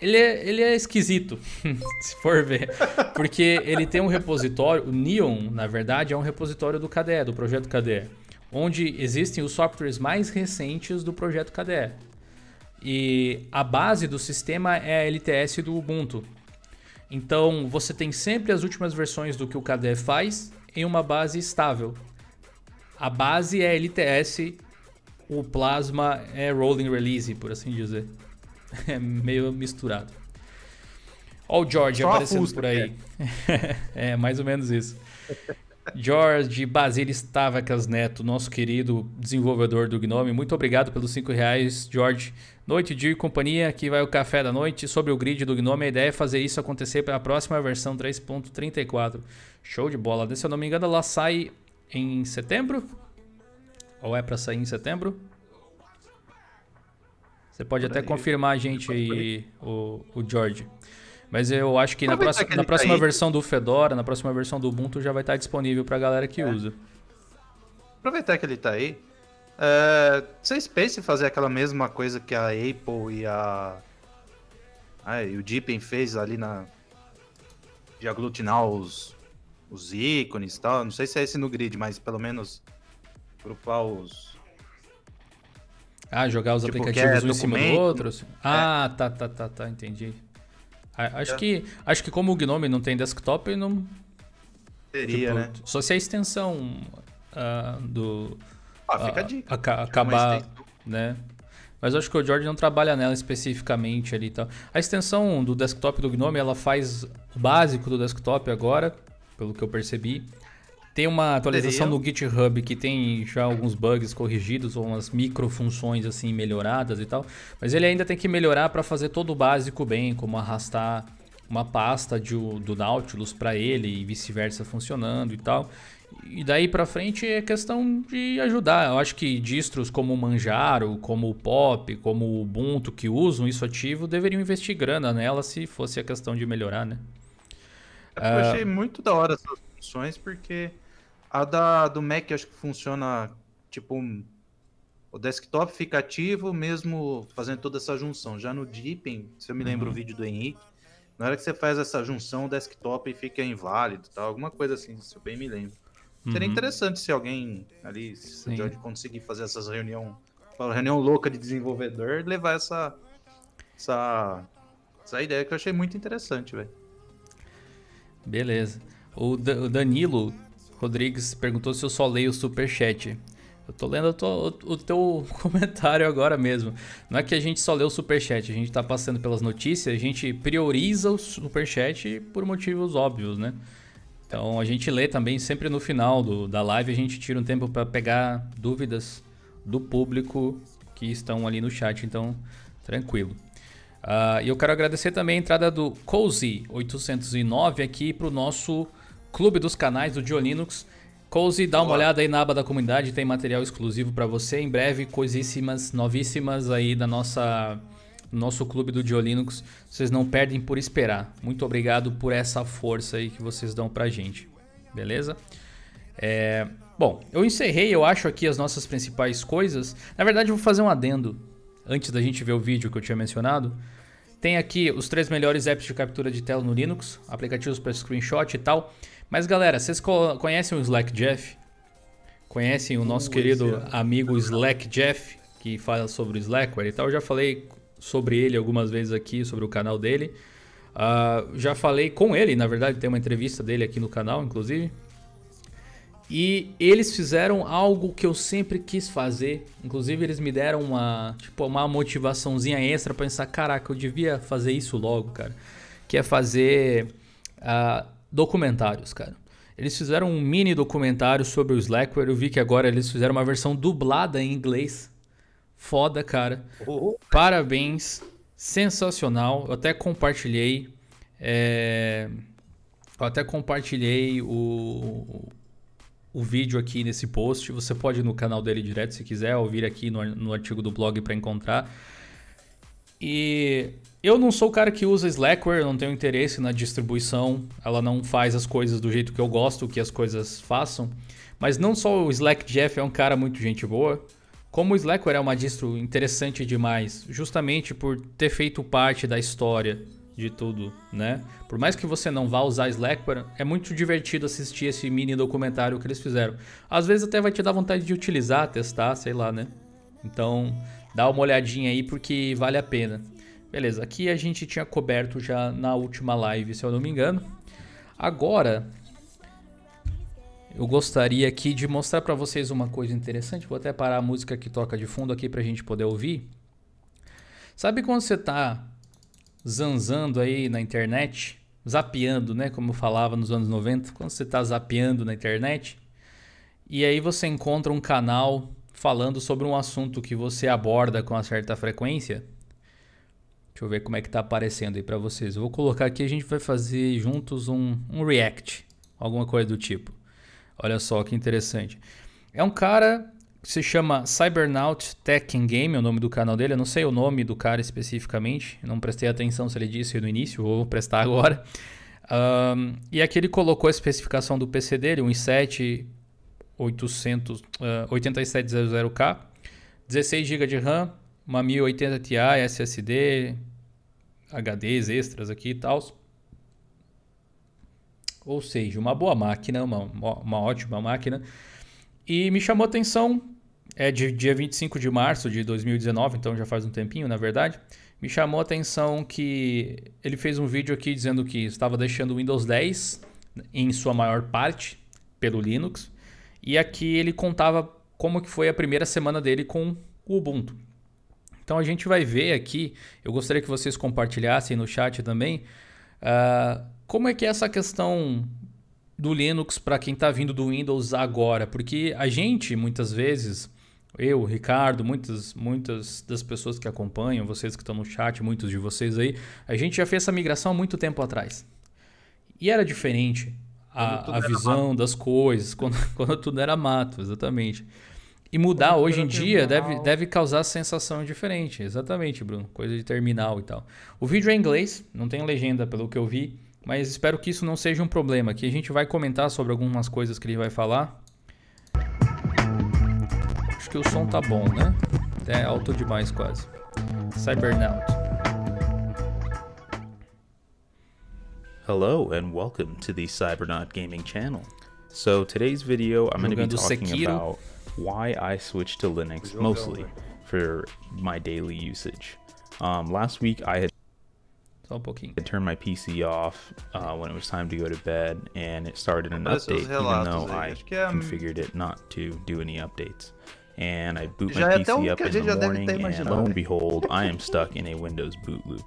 ele é, ele é esquisito, [laughs] se for ver, porque ele tem um repositório, o Neon, na verdade, é um repositório do KDE, do projeto KDE, onde existem os softwares mais recentes do projeto KDE. E a base do sistema é a LTS do Ubuntu. Então, você tem sempre as últimas versões do que o KDE faz em uma base estável. A base é LTS o Plasma é rolling release, por assim dizer. [laughs] É meio misturado. Ó o George Só aparecendo por aí. É. [laughs] é, mais ou menos isso. George Basilis Tavacas Neto, nosso querido desenvolvedor do Gnome. Muito obrigado pelos 5 reais, George. Noite, dia e companhia, aqui vai o café da noite. Sobre o grid do Gnome, a ideia é fazer isso acontecer para a próxima versão 3.34. Show de bola. Se eu não me engano, ela sai em setembro? Ou é para sair em setembro? Você pode até confirmar a gente aí, o, o George. Mas eu acho que na, próxima, na próxima tá versão do Fedora, na próxima versão do Ubuntu, já vai estar disponível para a galera que é. usa. Aproveitar que ele está aí, é, vocês pensam em fazer aquela mesma coisa que a Apple e a. Ah, e o Deepin fez ali na. De aglutinar os, os ícones e tal. Não sei se é esse no grid, mas pelo menos grupar os. Ah, jogar os tipo, aplicativos um em cima do outro? Assim. Ah, é. tá, tá, tá, tá, entendi. Acho, é. que, acho que como o Gnome não tem desktop, não. Teria, tipo, né? Só se a extensão uh, do. Ah, fica a dica. A, acabar, né? Mas acho que o George não trabalha nela especificamente ali e tal. A extensão do desktop do Gnome, ela faz o básico do desktop agora, pelo que eu percebi. Tem uma atualização no GitHub que tem já alguns bugs corrigidos ou umas micro funções assim melhoradas e tal, mas ele ainda tem que melhorar para fazer todo o básico bem, como arrastar uma pasta de, do Nautilus para ele e vice-versa funcionando e tal. E daí para frente é questão de ajudar. Eu acho que distros como o Manjaro, como o Pop, como o Ubuntu que usam isso ativo deveriam investir grana nela se fosse a questão de melhorar, né? Eu achei uh... muito da hora essas funções porque a da, do Mac acho que funciona tipo. O desktop fica ativo mesmo fazendo toda essa junção. Já no Deepin, se eu me lembro uhum. o vídeo do Henrique, na hora que você faz essa junção, o desktop fica inválido, tal, alguma coisa assim, se eu bem me lembro. Uhum. Seria interessante se alguém ali, se o George conseguir fazer essas reunião, reunião louca de desenvolvedor, levar essa, essa, essa ideia que eu achei muito interessante, velho. Beleza. O, o Danilo Rodrigues perguntou se eu só leio o superchat. Eu tô lendo o, teu [laughs] comentário agora mesmo. Não é que a gente só lê o superchat, a gente tá passando pelas notícias, a gente prioriza o superchat por motivos óbvios, né? Então a gente lê também sempre no final do, da live, a gente tira um tempo para pegar dúvidas do público que estão ali no chat, então tranquilo. Uh, e eu quero agradecer também a entrada do Cozy809 aqui para o nosso clube dos canais do Diolinux. Cozy, dá uma Olá. olhada aí na aba da comunidade, tem material exclusivo para você. Em breve, coisíssimas, novíssimas aí da nossa no nosso clube do Diolinux. Vocês não perdem por esperar. Muito obrigado por essa força aí que vocês dão pra gente. Beleza? É, bom, eu encerrei, eu acho, aqui as nossas principais coisas. Na verdade, eu vou fazer um adendo antes da gente ver o vídeo que eu tinha mencionado. Tem aqui os três melhores apps de captura de tela no Linux, aplicativos para screenshot e tal. Mas galera, vocês conhecem o Slack Jeff? Conhecem o nosso uh, querido é. amigo Slack Jeff, que fala sobre o Slackware e tal? Eu já falei sobre ele algumas vezes aqui, sobre o canal dele. Uh, já falei com ele, na verdade, tem uma entrevista dele aqui no canal, inclusive. E eles fizeram algo que eu sempre quis fazer. Inclusive, eles me deram uma, tipo, uma motivaçãozinha extra para pensar: caraca, eu devia fazer isso logo, cara. Que é fazer uh, documentários, cara. Eles fizeram um mini documentário sobre o Slackware. Eu vi que agora eles fizeram uma versão dublada em inglês. Foda, cara. Oh. Parabéns. Sensacional. Eu até compartilhei. É... Eu até compartilhei o, o vídeo aqui nesse post. Você pode ir no canal dele direto se quiser, ou vir aqui no, no artigo do blog para encontrar. E eu não sou o cara que usa Slackware, não tenho interesse na distribuição. Ela não faz as coisas do jeito que eu gosto que as coisas façam. Mas não só o Slack Jeff é um cara muito gente boa, como o Slackware é uma distro interessante demais, justamente por ter feito parte da história de tudo, né? Por mais que você não vá usar Slackware, é muito divertido assistir esse mini documentário que eles fizeram. Às vezes até vai te dar vontade de utilizar, testar, sei lá, né? Então, dá uma olhadinha aí porque vale a pena. Beleza, aqui a gente tinha coberto já na última live, se eu não me engano. Agora, eu gostaria aqui de mostrar para vocês uma coisa interessante. Vou até parar a música que toca de fundo aqui para a gente poder ouvir. Sabe quando você está zanzando aí na internet, zapeando, né, como eu falava nos anos 90, quando você está zapeando na internet, e aí você encontra um canal falando sobre um assunto que você aborda com uma certa frequência. Deixa eu ver como é que está aparecendo aí para vocês. Eu vou colocar aqui, a gente vai fazer juntos um, um react, alguma coisa do tipo. Olha só que interessante. É um cara se chama Cybernaut Tech and Game, é o nome do canal dele. Eu não sei o nome do cara especificamente, não prestei atenção se ele disse no início, vou prestar agora. Um, e aqui ele colocou a especificação do PC dele, um i7 800, uh, 8700K, 16 GB de RAM, uma 1080 Ti SSD, HDs extras aqui e tal. Ou seja, uma boa máquina, uma, uma ótima máquina. E me chamou a atenção, é de dia 25 de março de 2019, então já faz um tempinho, na verdade. Me chamou a atenção que ele fez um vídeo aqui dizendo que estava deixando o Windows 10 em sua maior parte pelo Linux. E aqui ele contava como que foi a primeira semana dele com o Ubuntu. Então a gente vai ver aqui, eu gostaria que vocês compartilhassem no chat também, uh, como é que é essa questão do Linux para quem está vindo do Windows agora, porque a gente muitas vezes, eu, Ricardo, muitas, muitas das pessoas que acompanham, vocês que estão no chat, muitos de vocês aí, a gente já fez essa migração há muito tempo atrás. E era diferente a, a visão das coisas, [laughs] quando, quando tudo era mato, exatamente. E mudar hoje em dia deve, deve causar sensação diferente, exatamente, Bruno. Coisa de terminal e tal. O vídeo é em inglês, não tem legenda pelo que eu vi. Mas espero que isso não seja um problema. Aqui a gente vai comentar sobre algumas coisas que ele vai falar. Acho que o som tá bom, né? É alto demais quase. Cybernaut. Hello and welcome to the Cybernaut Gaming channel. So today's video I'm going to be talking Sekiro. about why I switched to Linux mostly for my daily usage. Um, last week I had Só um pouquinho. I turned my PC off uh, when it was time to go to bed, and it started an update, even though I configured it not to do any updates. And I boot my PC up in the morning, and lo and behold, I am stuck in a [laughs] Windows boot loop.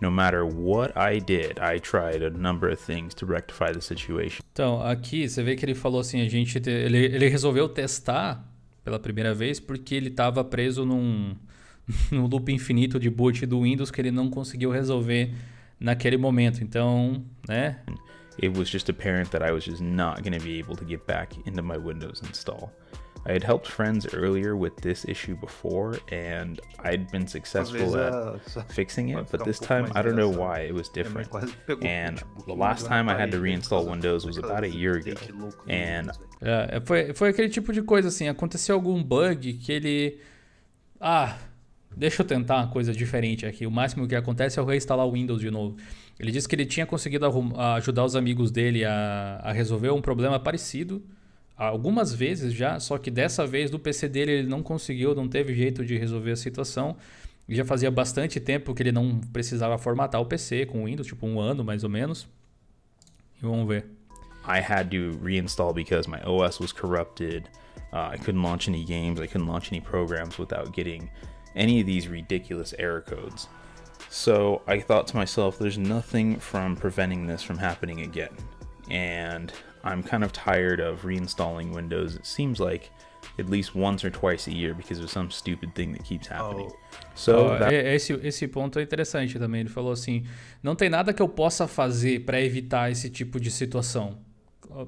No matter what I did, I tried a number of things to rectify the situation. Então, aqui você vê que ele falou assim, a gente ele, ele resolveu testar pela primeira vez porque ele estava preso num [laughs] no loop infinito de boot do Windows que ele não conseguiu resolver naquele momento. Então, né? It was just apparent that I was just not going to be able to get back into my Windows install. I had helped friends earlier with this issue before, and I'd been successful at fixing it, but this time I don't know why it was different. And the last time I had to reinstall Windows was about a year ago, and é, foi, foi aquele tipo de coisa assim, aconteceu algum bug que ele ah, deixa eu tentar uma coisa diferente aqui. O máximo que acontece é eu reinstalar o Windows de novo. Ele disse que ele tinha conseguido ajudar os amigos dele a, a resolver um problema parecido algumas vezes já, só que dessa vez do PC dele ele não conseguiu, não teve jeito de resolver a situação. Já fazia bastante tempo que ele não precisava formatar o PC com Windows, tipo um ano mais ou menos. E vamos ver. I had to reinstall because my OS was corrupted. Uh, I couldn't launch any games. I couldn't launch any programs without getting any of these ridiculous error codes. So I thought to myself, there's nothing from preventing this from happening again. And I'm kind of tired of reinstalling Windows. It seems like at least once or twice a year because of some stupid thing that keeps happening. Oh. So oh, that... esse, esse ponto é interessante também. Ele falou assim: não tem nada que eu possa fazer para evitar esse tipo de situação.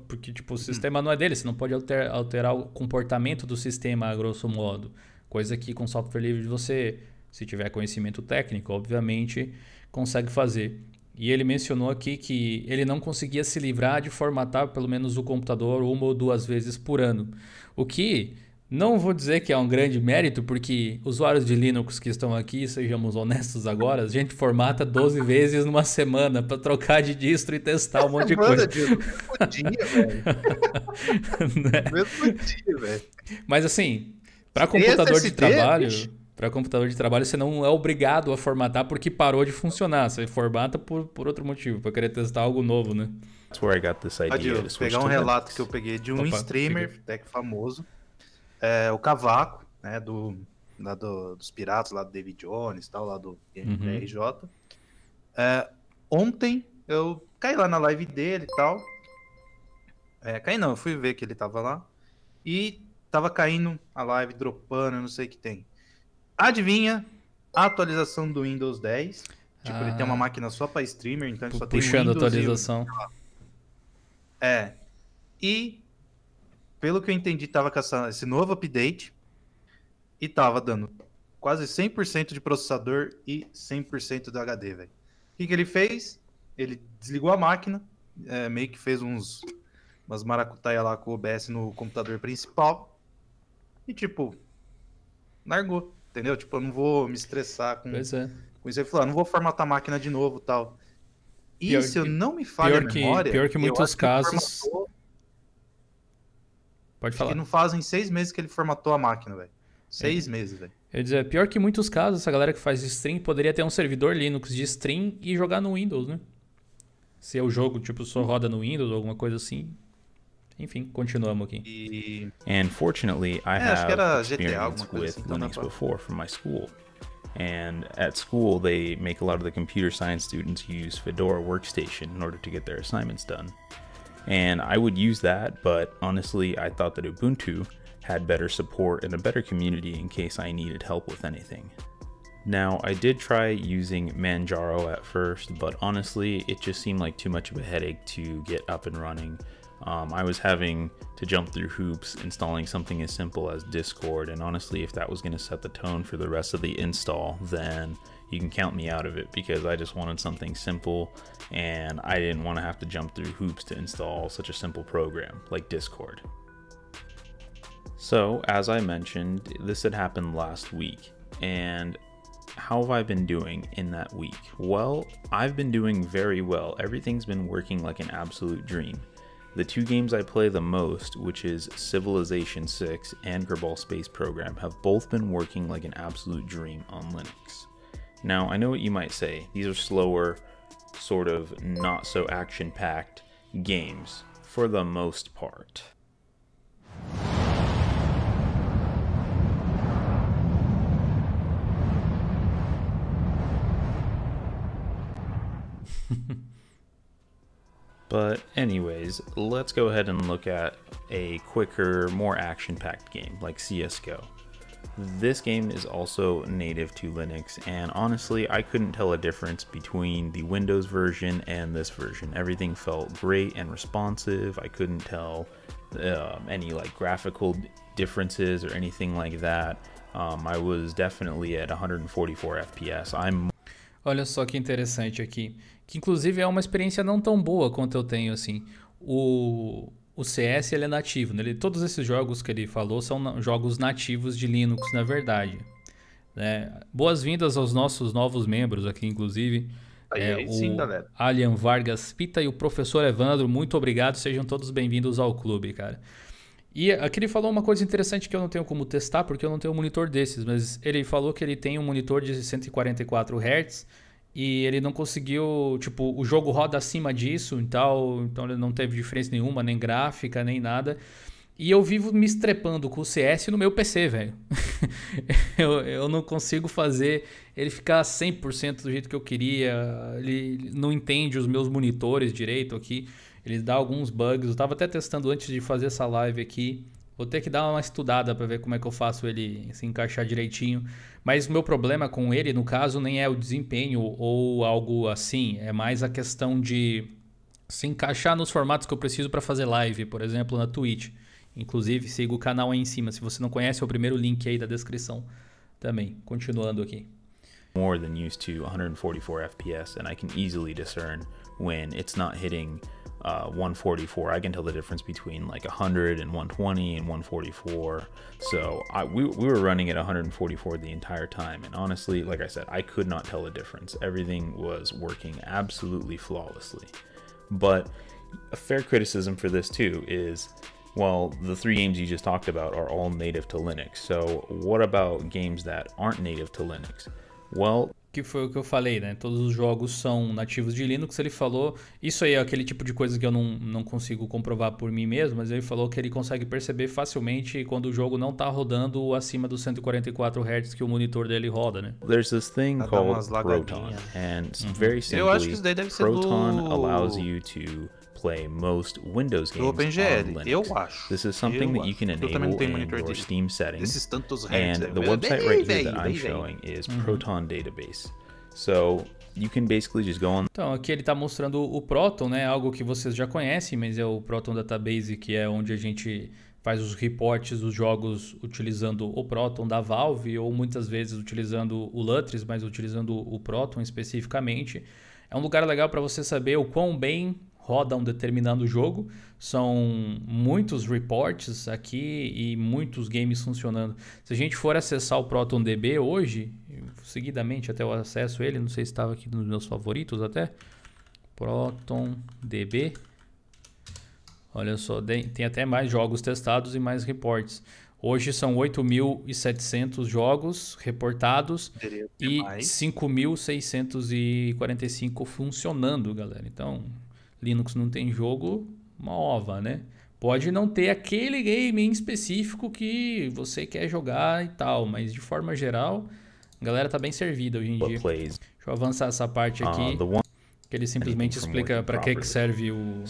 Porque tipo, o uhum. sistema não é dele, você não pode alter, alterar o comportamento do sistema a grosso modo. Coisa que com software livre você, se tiver conhecimento técnico, obviamente, consegue fazer. E ele mencionou aqui que ele não conseguia se livrar de formatar pelo menos o computador uma ou duas vezes por ano. O que não vou dizer que é um grande mérito, porque usuários de Linux que estão aqui, sejamos honestos agora, a gente formata 12 vezes numa semana para trocar de distro e testar um monte de coisa. Mesmo dia, velho. [laughs] né? Mesmo dia, velho. Mas assim, para computador de trabalho. Bicho para computador de trabalho, você não é obrigado a formatar porque parou de funcionar. Você formata por, por outro motivo, para querer testar algo novo, né? That's where I got this idea. Vou pegar um relato que eu peguei de um Opa, streamer, tech famoso, é, o Cavaco, né, do, lá do, dos piratas, lá do David Jones, tal, lá do RJ. Uhum. É, ontem eu caí lá na live dele e tal. É, caí não, eu fui ver que ele tava lá. E tava caindo a live, dropando, eu não sei o que tem. Adivinha? A atualização do Windows 10. Tipo, ah, ele tem uma ah. máquina só para streamer, então ele só tem Puxando atualização. É. E, pelo que eu entendi, tava com essa, esse novo update e tava dando quase 100% de processador e 100% do HD, velho. O que, que ele fez? Ele desligou a máquina, é, meio que fez uns umas maracutaia lá com o OBS no computador principal e, tipo, largou. Entendeu? Tipo, eu não vou me estressar com, pois é. com isso. Ele falou, ah, não vou formatar a máquina de novo tal. E pior, se eu não me falha pior a memória... Que, pior que muitos casos... Pode falar. Que não fazem seis meses que ele formatou a máquina, velho. Seis é. meses, velho. Eu dizer, pior que muitos casos, essa galera que faz stream poderia ter um servidor Linux de stream e jogar no Windows, né? Se é o jogo, tipo, só roda no Windows ou alguma coisa assim, Enfim, continuamos aqui. E... And fortunately, I é, have experience with assim, Linux before from my school. And at school, they make a lot of the computer science students use Fedora Workstation in order to get their assignments done. And I would use that, but honestly, I thought that Ubuntu had better support and a better community in case I needed help with anything. Now, I did try using Manjaro at first, but honestly, it just seemed like too much of a headache to get up and running um, I was having to jump through hoops installing something as simple as Discord, and honestly, if that was going to set the tone for the rest of the install, then you can count me out of it because I just wanted something simple and I didn't want to have to jump through hoops to install such a simple program like Discord. So, as I mentioned, this had happened last week, and how have I been doing in that week? Well, I've been doing very well. Everything's been working like an absolute dream. The two games I play the most, which is Civilization 6 and Kerbal Space Program, have both been working like an absolute dream on Linux. Now, I know what you might say, these are slower, sort of not so action packed games, for the most part. But anyways, let's go ahead and look at a quicker, more action-packed game like CSGO. This game is also native to Linux, and honestly, I couldn't tell a difference between the Windows version and this version. Everything felt great and responsive. I couldn't tell uh, any like graphical differences or anything like that. Um, I was definitely at 144 FPS. I'm Olha só que interessante aqui, que inclusive é uma experiência não tão boa quanto eu tenho assim. O, o CS ele é nativo, né? ele, todos esses jogos que ele falou são jogos nativos de Linux, na verdade. Né? Boas-vindas aos nossos novos membros aqui, inclusive. Aí, é, aí, o sim, galera. Alian Vargas Pita e o professor Evandro, muito obrigado, sejam todos bem-vindos ao clube, cara. E aqui ele falou uma coisa interessante que eu não tenho como testar, porque eu não tenho um monitor desses, mas ele falou que ele tem um monitor de 144 Hz e ele não conseguiu, tipo, o jogo roda acima disso, então, então ele não teve diferença nenhuma, nem gráfica, nem nada. E eu vivo me estrepando com o CS no meu PC, velho. [laughs] eu, eu não consigo fazer ele ficar 100% do jeito que eu queria. Ele não entende os meus monitores direito aqui. Ele dá alguns bugs. Eu estava até testando antes de fazer essa live aqui. Vou ter que dar uma estudada para ver como é que eu faço ele se encaixar direitinho. Mas o meu problema com ele, no caso, nem é o desempenho ou algo assim. É mais a questão de se encaixar nos formatos que eu preciso para fazer live, por exemplo, na Twitch. Inclusive, siga o canal aí em cima. Se você não conhece, é o primeiro link aí da descrição também. Continuando aqui. More than used to 144 FPS, and I can easily discern when it's not hitting uh, 144. I can tell the difference between like 100 and 120 and 144. So I, we, we were running at 144 the entire time. And honestly, like I said, I could not tell the difference. Everything was working absolutely flawlessly. But a fair criticism for this too is well, the three games you just talked about are all native to Linux. So what about games that aren't native to Linux? Well, que foi o que eu falei, né? Todos os jogos são nativos de Linux. Ele falou. Isso aí é aquele tipo de coisa que eu não, não consigo comprovar por mim mesmo, mas ele falou que ele consegue perceber facilmente quando o jogo não está rodando acima dos 144 Hz que o monitor dele roda, né? There's this thing called Proton, and uhum. very simply, eu acho que isso daí deve ser Proton do... allows you to play most Windows games OpenGL, on Linux. Eu acho. This is something eu that you can enable in your Steam settings. and the website right here that I'm showing is uhum. Proton Database. So you can basically just go on. Então, aqui ele está mostrando o Proton, né? Algo que vocês já conhecem, mas é o Proton Database, que é onde a gente faz os reportes dos jogos utilizando o Proton da Valve ou muitas vezes utilizando o Lutris, mas utilizando o Proton especificamente. É um lugar legal para você saber o quão bem roda um determinado jogo. São muitos reports aqui e muitos games funcionando. Se a gente for acessar o ProtonDB hoje, seguidamente até eu acesso ele, não sei se estava aqui nos meus favoritos até. ProtonDB. Olha só, tem até mais jogos testados e mais reports. Hoje são 8.700 jogos reportados e 5.645 funcionando, galera. Então, Linux não tem jogo, uma ova, né? Pode não ter aquele game em específico que você quer jogar e tal, mas de forma geral, a galera tá bem servida hoje em dia. Deixa eu avançar essa parte aqui, uh, que ele simplesmente explica para que, que serve o...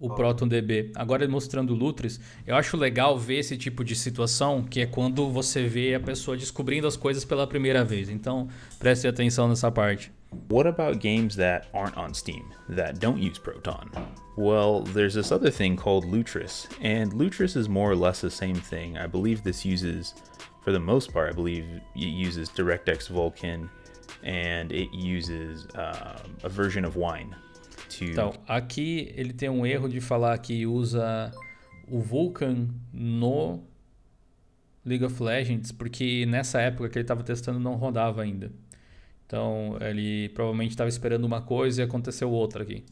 O ProtonDB. Agora mostrando o Lutris, eu acho legal ver esse tipo de situação, que é quando você vê a pessoa descobrindo as coisas pela primeira vez. Então, preste atenção nessa parte. What about games that aren't on Steam, that don't use Proton? Well, there's this other thing called Lutris, and Lutris is more or less the same thing. I believe this uses, for the most part, I believe it uses DirectX Vulkan, and it uses uh, a version of Wine. To... Então, aqui ele tem um erro de falar que usa o Vulkan no League of Legends, porque nessa época que ele estava testando não rodava ainda. Então ele provavelmente estava esperando uma coisa e aconteceu outra aqui.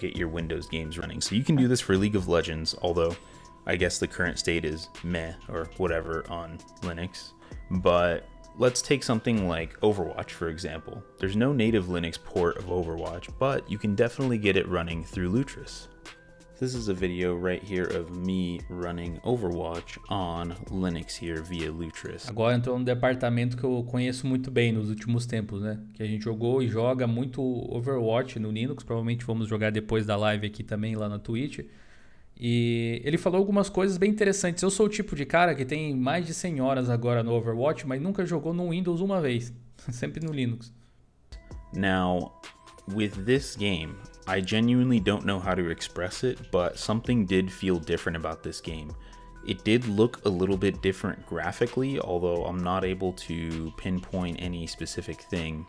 Get your Windows games running. So you can do this for League of Legends, although I guess the current state is meh or whatever on Linux. But let's take something like Overwatch for example. There's no native Linux port of Overwatch, but you can definitely get it running through Lutris. This is a video right here of me running Overwatch on Linux here via Lutris. Agora entrou um departamento que eu conheço muito bem nos últimos tempos, né? Que a gente jogou e joga muito Overwatch no Linux. Provavelmente vamos jogar depois da live aqui também lá na Twitch. E ele falou algumas coisas bem interessantes. Eu sou o tipo de cara que tem mais de 100 horas agora no Overwatch, mas nunca jogou no Windows uma vez. [laughs] Sempre no Linux. Now, with this game, I genuinely don't know how to express it, but something did feel different about this game. It did look a little bit different graphically, although I'm not able to pinpoint any specific thing.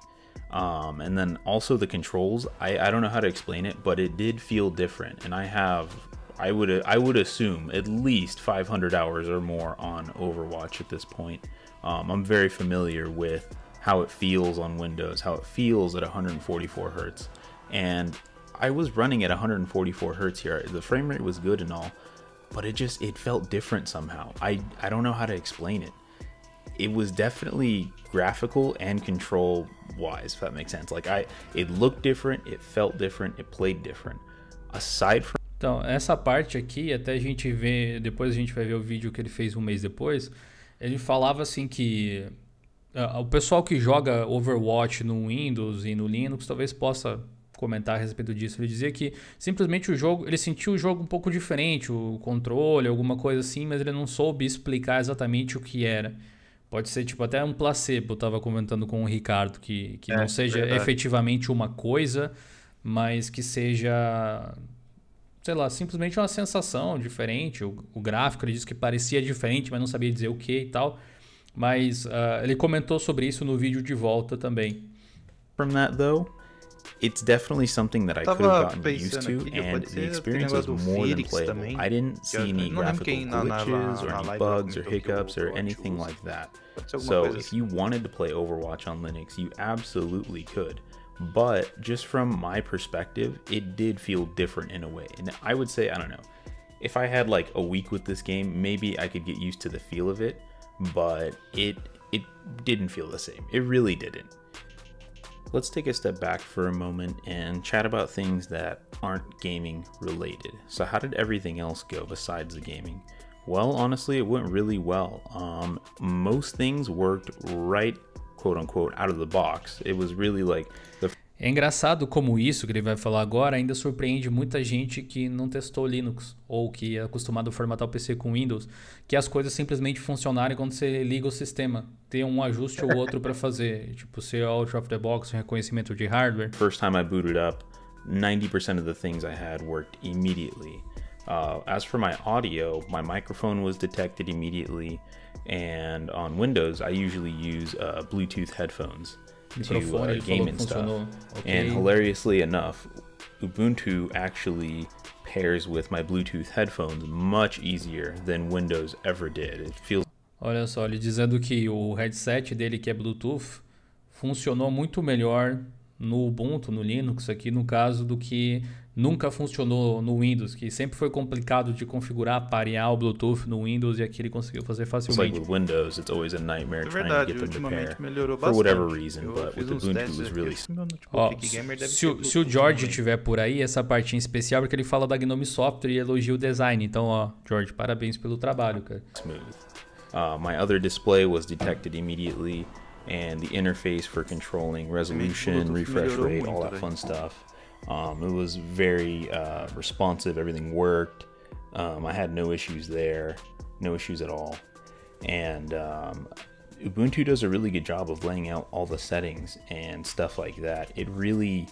Um, and then also the controls, I, I don't know how to explain it, but it did feel different. And I have, I would I would assume at least 500 hours or more on Overwatch at this point. Um, I'm very familiar with how it feels on Windows, how it feels at 144 hertz, and I was running at 144 hertz here. The frame rate was good and all, but it just it felt different somehow. I I don't know how to explain it. It was definitely graphical and control wise, if that makes sense. Like I it looked different, it felt different, it played different. Aside from Então, essa parte aqui, até a gente vê, depois a gente vai ver o vídeo que ele fez um mês depois, ele falava assim que o pessoal que joga Overwatch no Windows e no Linux talvez possa comentar a respeito disso. Ele dizia que simplesmente o jogo, ele sentiu o jogo um pouco diferente, o controle, alguma coisa assim, mas ele não soube explicar exatamente o que era. Pode ser tipo até um placebo, eu estava comentando com o Ricardo, que, que é, não seja verdade. efetivamente uma coisa, mas que seja, sei lá, simplesmente uma sensação diferente. O, o gráfico ele disse que parecia diferente, mas não sabia dizer o que e tal. Mas uh, ele comentou sobre isso no vídeo de volta também. From that though, it's definitely something that I could have gotten used to, and the experience was more than playable. I didn't see any graphical glitches or any bugs or hiccups or anything like that. So if you wanted to play Overwatch on Linux, you absolutely could. But just from my perspective, it did feel different in a way. And I would say, I don't know, if I had like a week with this game, maybe I could get used to the feel of it, but it it didn't feel the same. It really didn't. Let's take a step back for a moment and chat about things that aren't gaming related. So, how did everything else go besides the gaming? Well, honestly, it went really well. Um, most things worked right, quote unquote, out of the box. It was really like the É engraçado como isso que ele vai falar agora ainda surpreende muita gente que não testou Linux ou que é acostumado a formatar o PC com Windows, que as coisas simplesmente funcionarem quando você liga o sistema. Tem um ajuste ou outro para fazer, [laughs] tipo ser out of the box, reconhecimento de hardware. First time I booted up, 90% of the things I had worked immediately. Uh, as for my audio, my microphone was detected immediately, and on Windows, I usually use uh, Bluetooth headphones. To uh, stuff. Okay. And hilariously enough, Ubuntu actually pairs with my Bluetooth headphones much easier than Windows ever did. It feels Olha só, ele dizendo que o headset dele que é Bluetooth funcionou muito melhor no Ubuntu, no Linux aqui no caso do que nunca funcionou no Windows, que sempre foi complicado de configurar, parear o Bluetooth no Windows e aqui ele conseguiu fazer facilmente. Like Windows, it's always a nightmare é verdade, trying to get them to pair melhorou for whatever reason, Eu but with Ubuntu was really Ó, se, o, se o George estiver por aí, essa parte em especial porque ele fala da Gnome Software e elogia o design. Então, ó, George, parabéns pelo trabalho, cara. Smooth. Uh, my other display was detected immediately and the interface for controlling resolution, refresh rate, all that fun stuff. Um, it was very uh, responsive. Everything worked. Um, I had no issues there, no issues at all. And um, Ubuntu does a really good job of laying out all the settings and stuff like that. It really,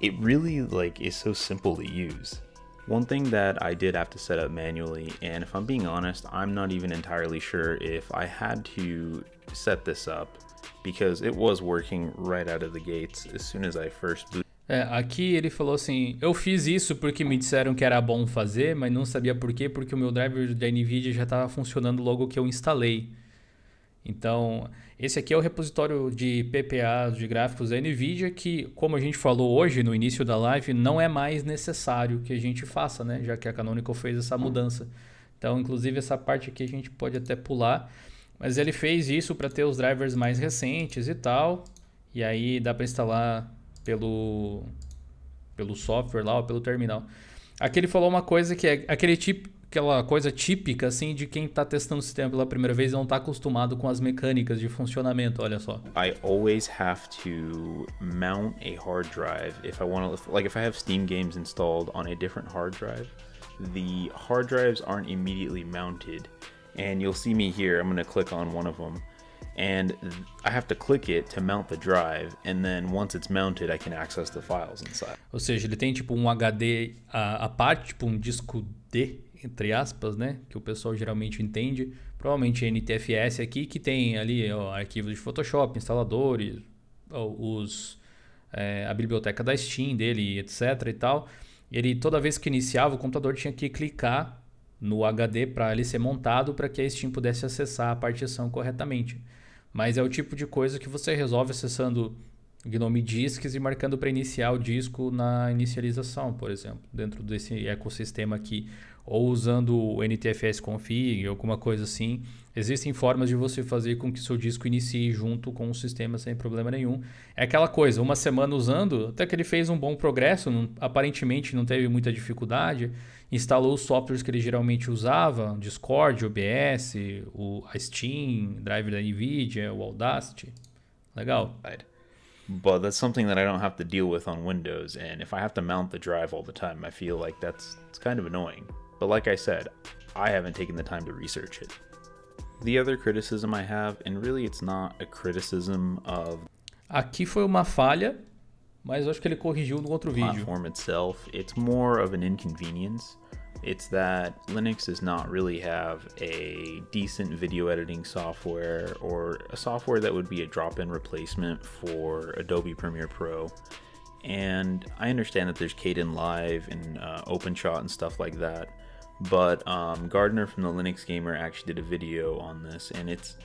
it really like is so simple to use. One thing that I did have to set up manually, and if I'm being honest, I'm not even entirely sure if I had to set this up because it was working right out of the gates as soon as I first. É, aqui ele falou assim: eu fiz isso porque me disseram que era bom fazer, mas não sabia por quê, porque o meu driver da NVIDIA já estava funcionando logo que eu instalei. Então, esse aqui é o repositório de PPA de gráficos da NVIDIA, que, como a gente falou hoje no início da live, não é mais necessário que a gente faça, né? Já que a Canonical fez essa mudança. Então, inclusive, essa parte aqui a gente pode até pular. Mas ele fez isso para ter os drivers mais recentes e tal. E aí dá para instalar pelo, pelo software lá ou pelo terminal. Aqui ele falou uma coisa que é aquele tipo, aquela coisa típica assim de quem está testando o sistema pela primeira vez e não está acostumado com as mecânicas de funcionamento, olha só. I always have to mount a hard drive if I want to like if I have Steam games installed on a different hard drive, the hard drives aren't immediately mounted and you'll see me here, I'm going to click on one of them and I have to click it to mount the drive, and then once it's mounted, I can access the files inside. Ou seja, ele tem tipo um HD a, a parte, tipo um disco D, entre aspas, né? Que o pessoal geralmente entende. Provavelmente NTFS aqui, que tem ali ó, arquivos de Photoshop, instaladores, os, é, a biblioteca da Steam dele, etc e tal. Ele, toda vez que iniciava, o computador tinha que clicar no HD para ele ser montado para que a Steam pudesse acessar a partição corretamente. Mas é o tipo de coisa que você resolve acessando Gnome Disks e marcando para iniciar o disco na inicialização, por exemplo, dentro desse ecossistema aqui, ou usando o NTFS config, alguma coisa assim. Existem formas de você fazer com que seu disco inicie junto com o sistema sem problema nenhum. É aquela coisa, uma semana usando, até que ele fez um bom progresso, não, aparentemente não teve muita dificuldade instalou os softwares que ele geralmente usava, Discord, OBS, o, Steam, drive da NVIDIA, o Audacity. Legal. But that's something that I don't have to deal with on Windows, and if I have to mount the drive all the time, I feel like that's it's kind of annoying. But like I said, I haven't taken the time to research it. The other criticism I have, and really it's not a criticism of Aqui foi uma falha mas acho que ele corrigiu no outro vídeo. Platform itself, it's more of an inconvenience. It's that Linux does not really have a decent video editing software or a software that would be a drop-in replacement for Adobe Premiere Pro. And I understand that there's Kdenlive and uh, OpenShot and stuff like that. But um, Gardner from the Linux Gamer actually did a video on this, and it's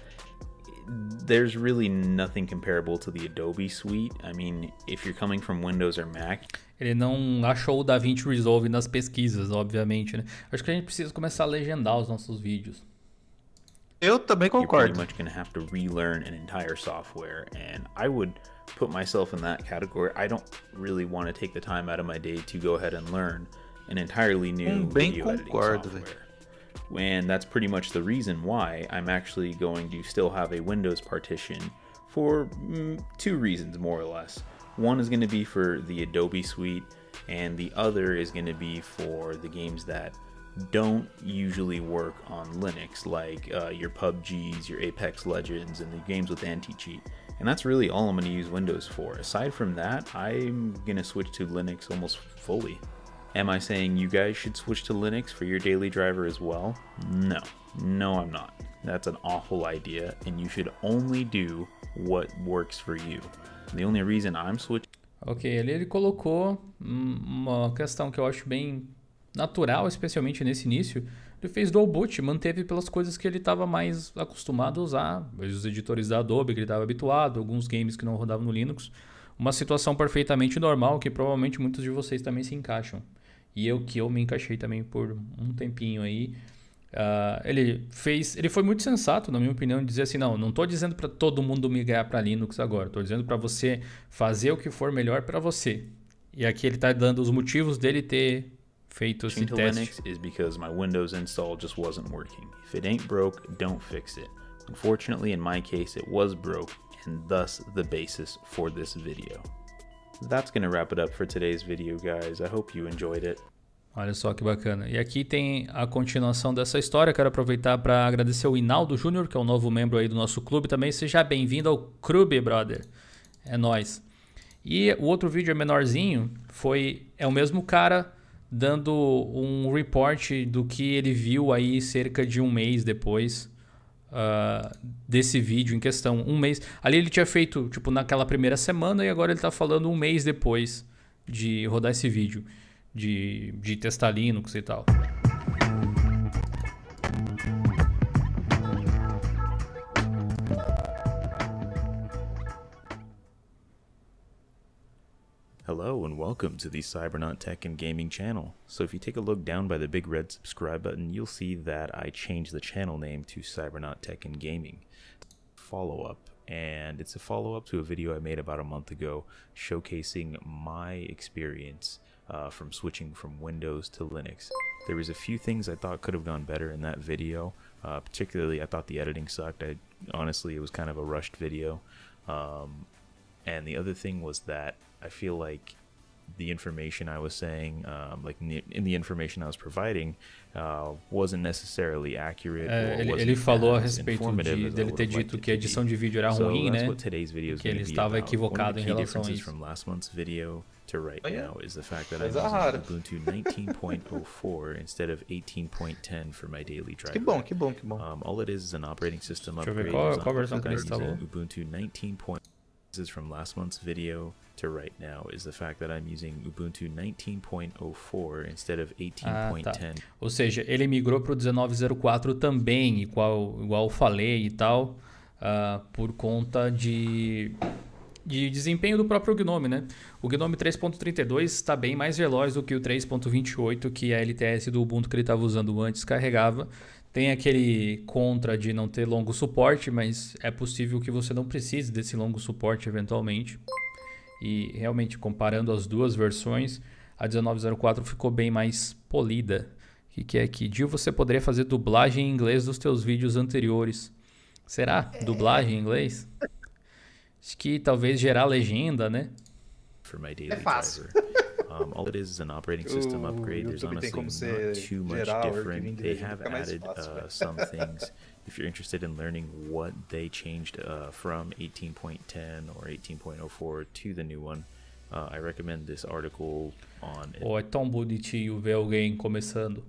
there's really nothing comparable to the Adobe suite. I mean, if you're coming from Windows or Mac. Ele não achou o DaVinci Resolve nas pesquisas, obviamente, né? Acho que a gente precisa começar a legendar os nossos vídeos. Eu também concordo. You're pretty much going to have to relearn an entire software, and I would put myself in that category. I don't really want to take the time out of my day to go ahead and learn an entirely new um, video editing software. And that's pretty much the reason why I'm actually going to still have a Windows partition for mm, two reasons, more or less. One is going to be for the Adobe Suite, and the other is going to be for the games that don't usually work on Linux, like uh, your PUBGs, your Apex Legends, and the games with anti cheat. And that's really all I'm going to use Windows for. Aside from that, I'm going to switch to Linux almost fully. Am I saying you guys should switch to Linux for your daily driver as well? No. No, I'm not. That's an awful idea, and you should only do what works for you. The only reason I'm switching. Ok, ali ele colocou uma questão que eu acho bem natural, especialmente nesse início. Ele fez dual boot, manteve pelas coisas que ele estava mais acostumado a usar, os editores da Adobe que ele estava habituado, alguns games que não rodavam no Linux. Uma situação perfeitamente normal que provavelmente muitos de vocês também se encaixam. E eu que eu me encaixei também por um tempinho aí. Uh, ele fez, ele foi muito sensato, na minha opinião, dizer assim, não, não estou dizendo para todo mundo migrar para Linux agora, estou dizendo para você fazer o que for melhor para você. E aqui ele está dando os motivos dele ter feito esse teste. Linux is because my Windows install just wasn't working. If it ain't broke, don't fix it. Unfortunately, in my case, it was broke, and thus the basis for this video. That's to wrap it up for today's video, guys. I hope you enjoyed it. Olha só que bacana. E aqui tem a continuação dessa história. Quero aproveitar para agradecer o Inaldo Júnior, que é um novo membro aí do nosso clube também. Seja bem-vindo ao clube, brother. É nós. E o outro vídeo é menorzinho, foi é o mesmo cara dando um report do que ele viu aí cerca de um mês depois uh, desse vídeo em questão. Um mês. Ali ele tinha feito, tipo, naquela primeira semana e agora ele está falando um mês depois de rodar esse vídeo. De, de testar Linux e tal. Hello and welcome to the Cybernaut Tech and Gaming channel. So if you take a look down by the big red subscribe button, you'll see that I changed the channel name to Cybernaut Tech and Gaming. Follow up, and it's a follow up to a video I made about a month ago showcasing my experience uh, from switching from Windows to Linux. There was a few things I thought could have gone better in that video. Uh, particularly, I thought the editing sucked. I honestly, it was kind of a rushed video. Um, and the other thing was that I feel like the information I was saying, um, like in the, in the, information I was providing, uh, wasn't necessarily accurate. É, ele, ele falou a respeito de dele ter dito que a edição de vídeo era ruim, so né? Que ele estava equivocado em relação a isso. From last month's video to right oh, yeah. now is the fact that I'm using Ubuntu 19.04 [laughs] instead of 18.10 for my daily driver. Que bom, que bom, que bom. Um, all it is is an operating system upgrade. Qual, qual versão que ele instalou? Ubuntu 19. This is from last month's video to right now is the fact that I'm using Ubuntu 19.04 instead of 18.10. Ah, tá. Ou seja, ele migrou para o 19.04 também, igual, igual eu falei e tal, uh, por conta de, de desempenho do próprio GNOME, né? O GNOME 3.32 está bem mais veloz do que o 3.28 que a LTS do Ubuntu que ele estava usando antes carregava. Tem aquele contra de não ter longo suporte, mas é possível que você não precise desse longo suporte eventualmente. E realmente, comparando as duas versões, a 1904 ficou bem mais polida. O que, que é aqui? Dio, você poderia fazer dublagem em inglês dos teus vídeos anteriores. Será? É. Dublagem em inglês? Acho que talvez gerar legenda, né? é fácil. Um, all it is is an operating system upgrade. There's honestly not too much different. They have added uh, some things. if you're interested in learning what they changed uh, from 18.10 or 18.04 to the new one, uh, I recommend this article on. Oh, é tão bonitinho ver alguém começando.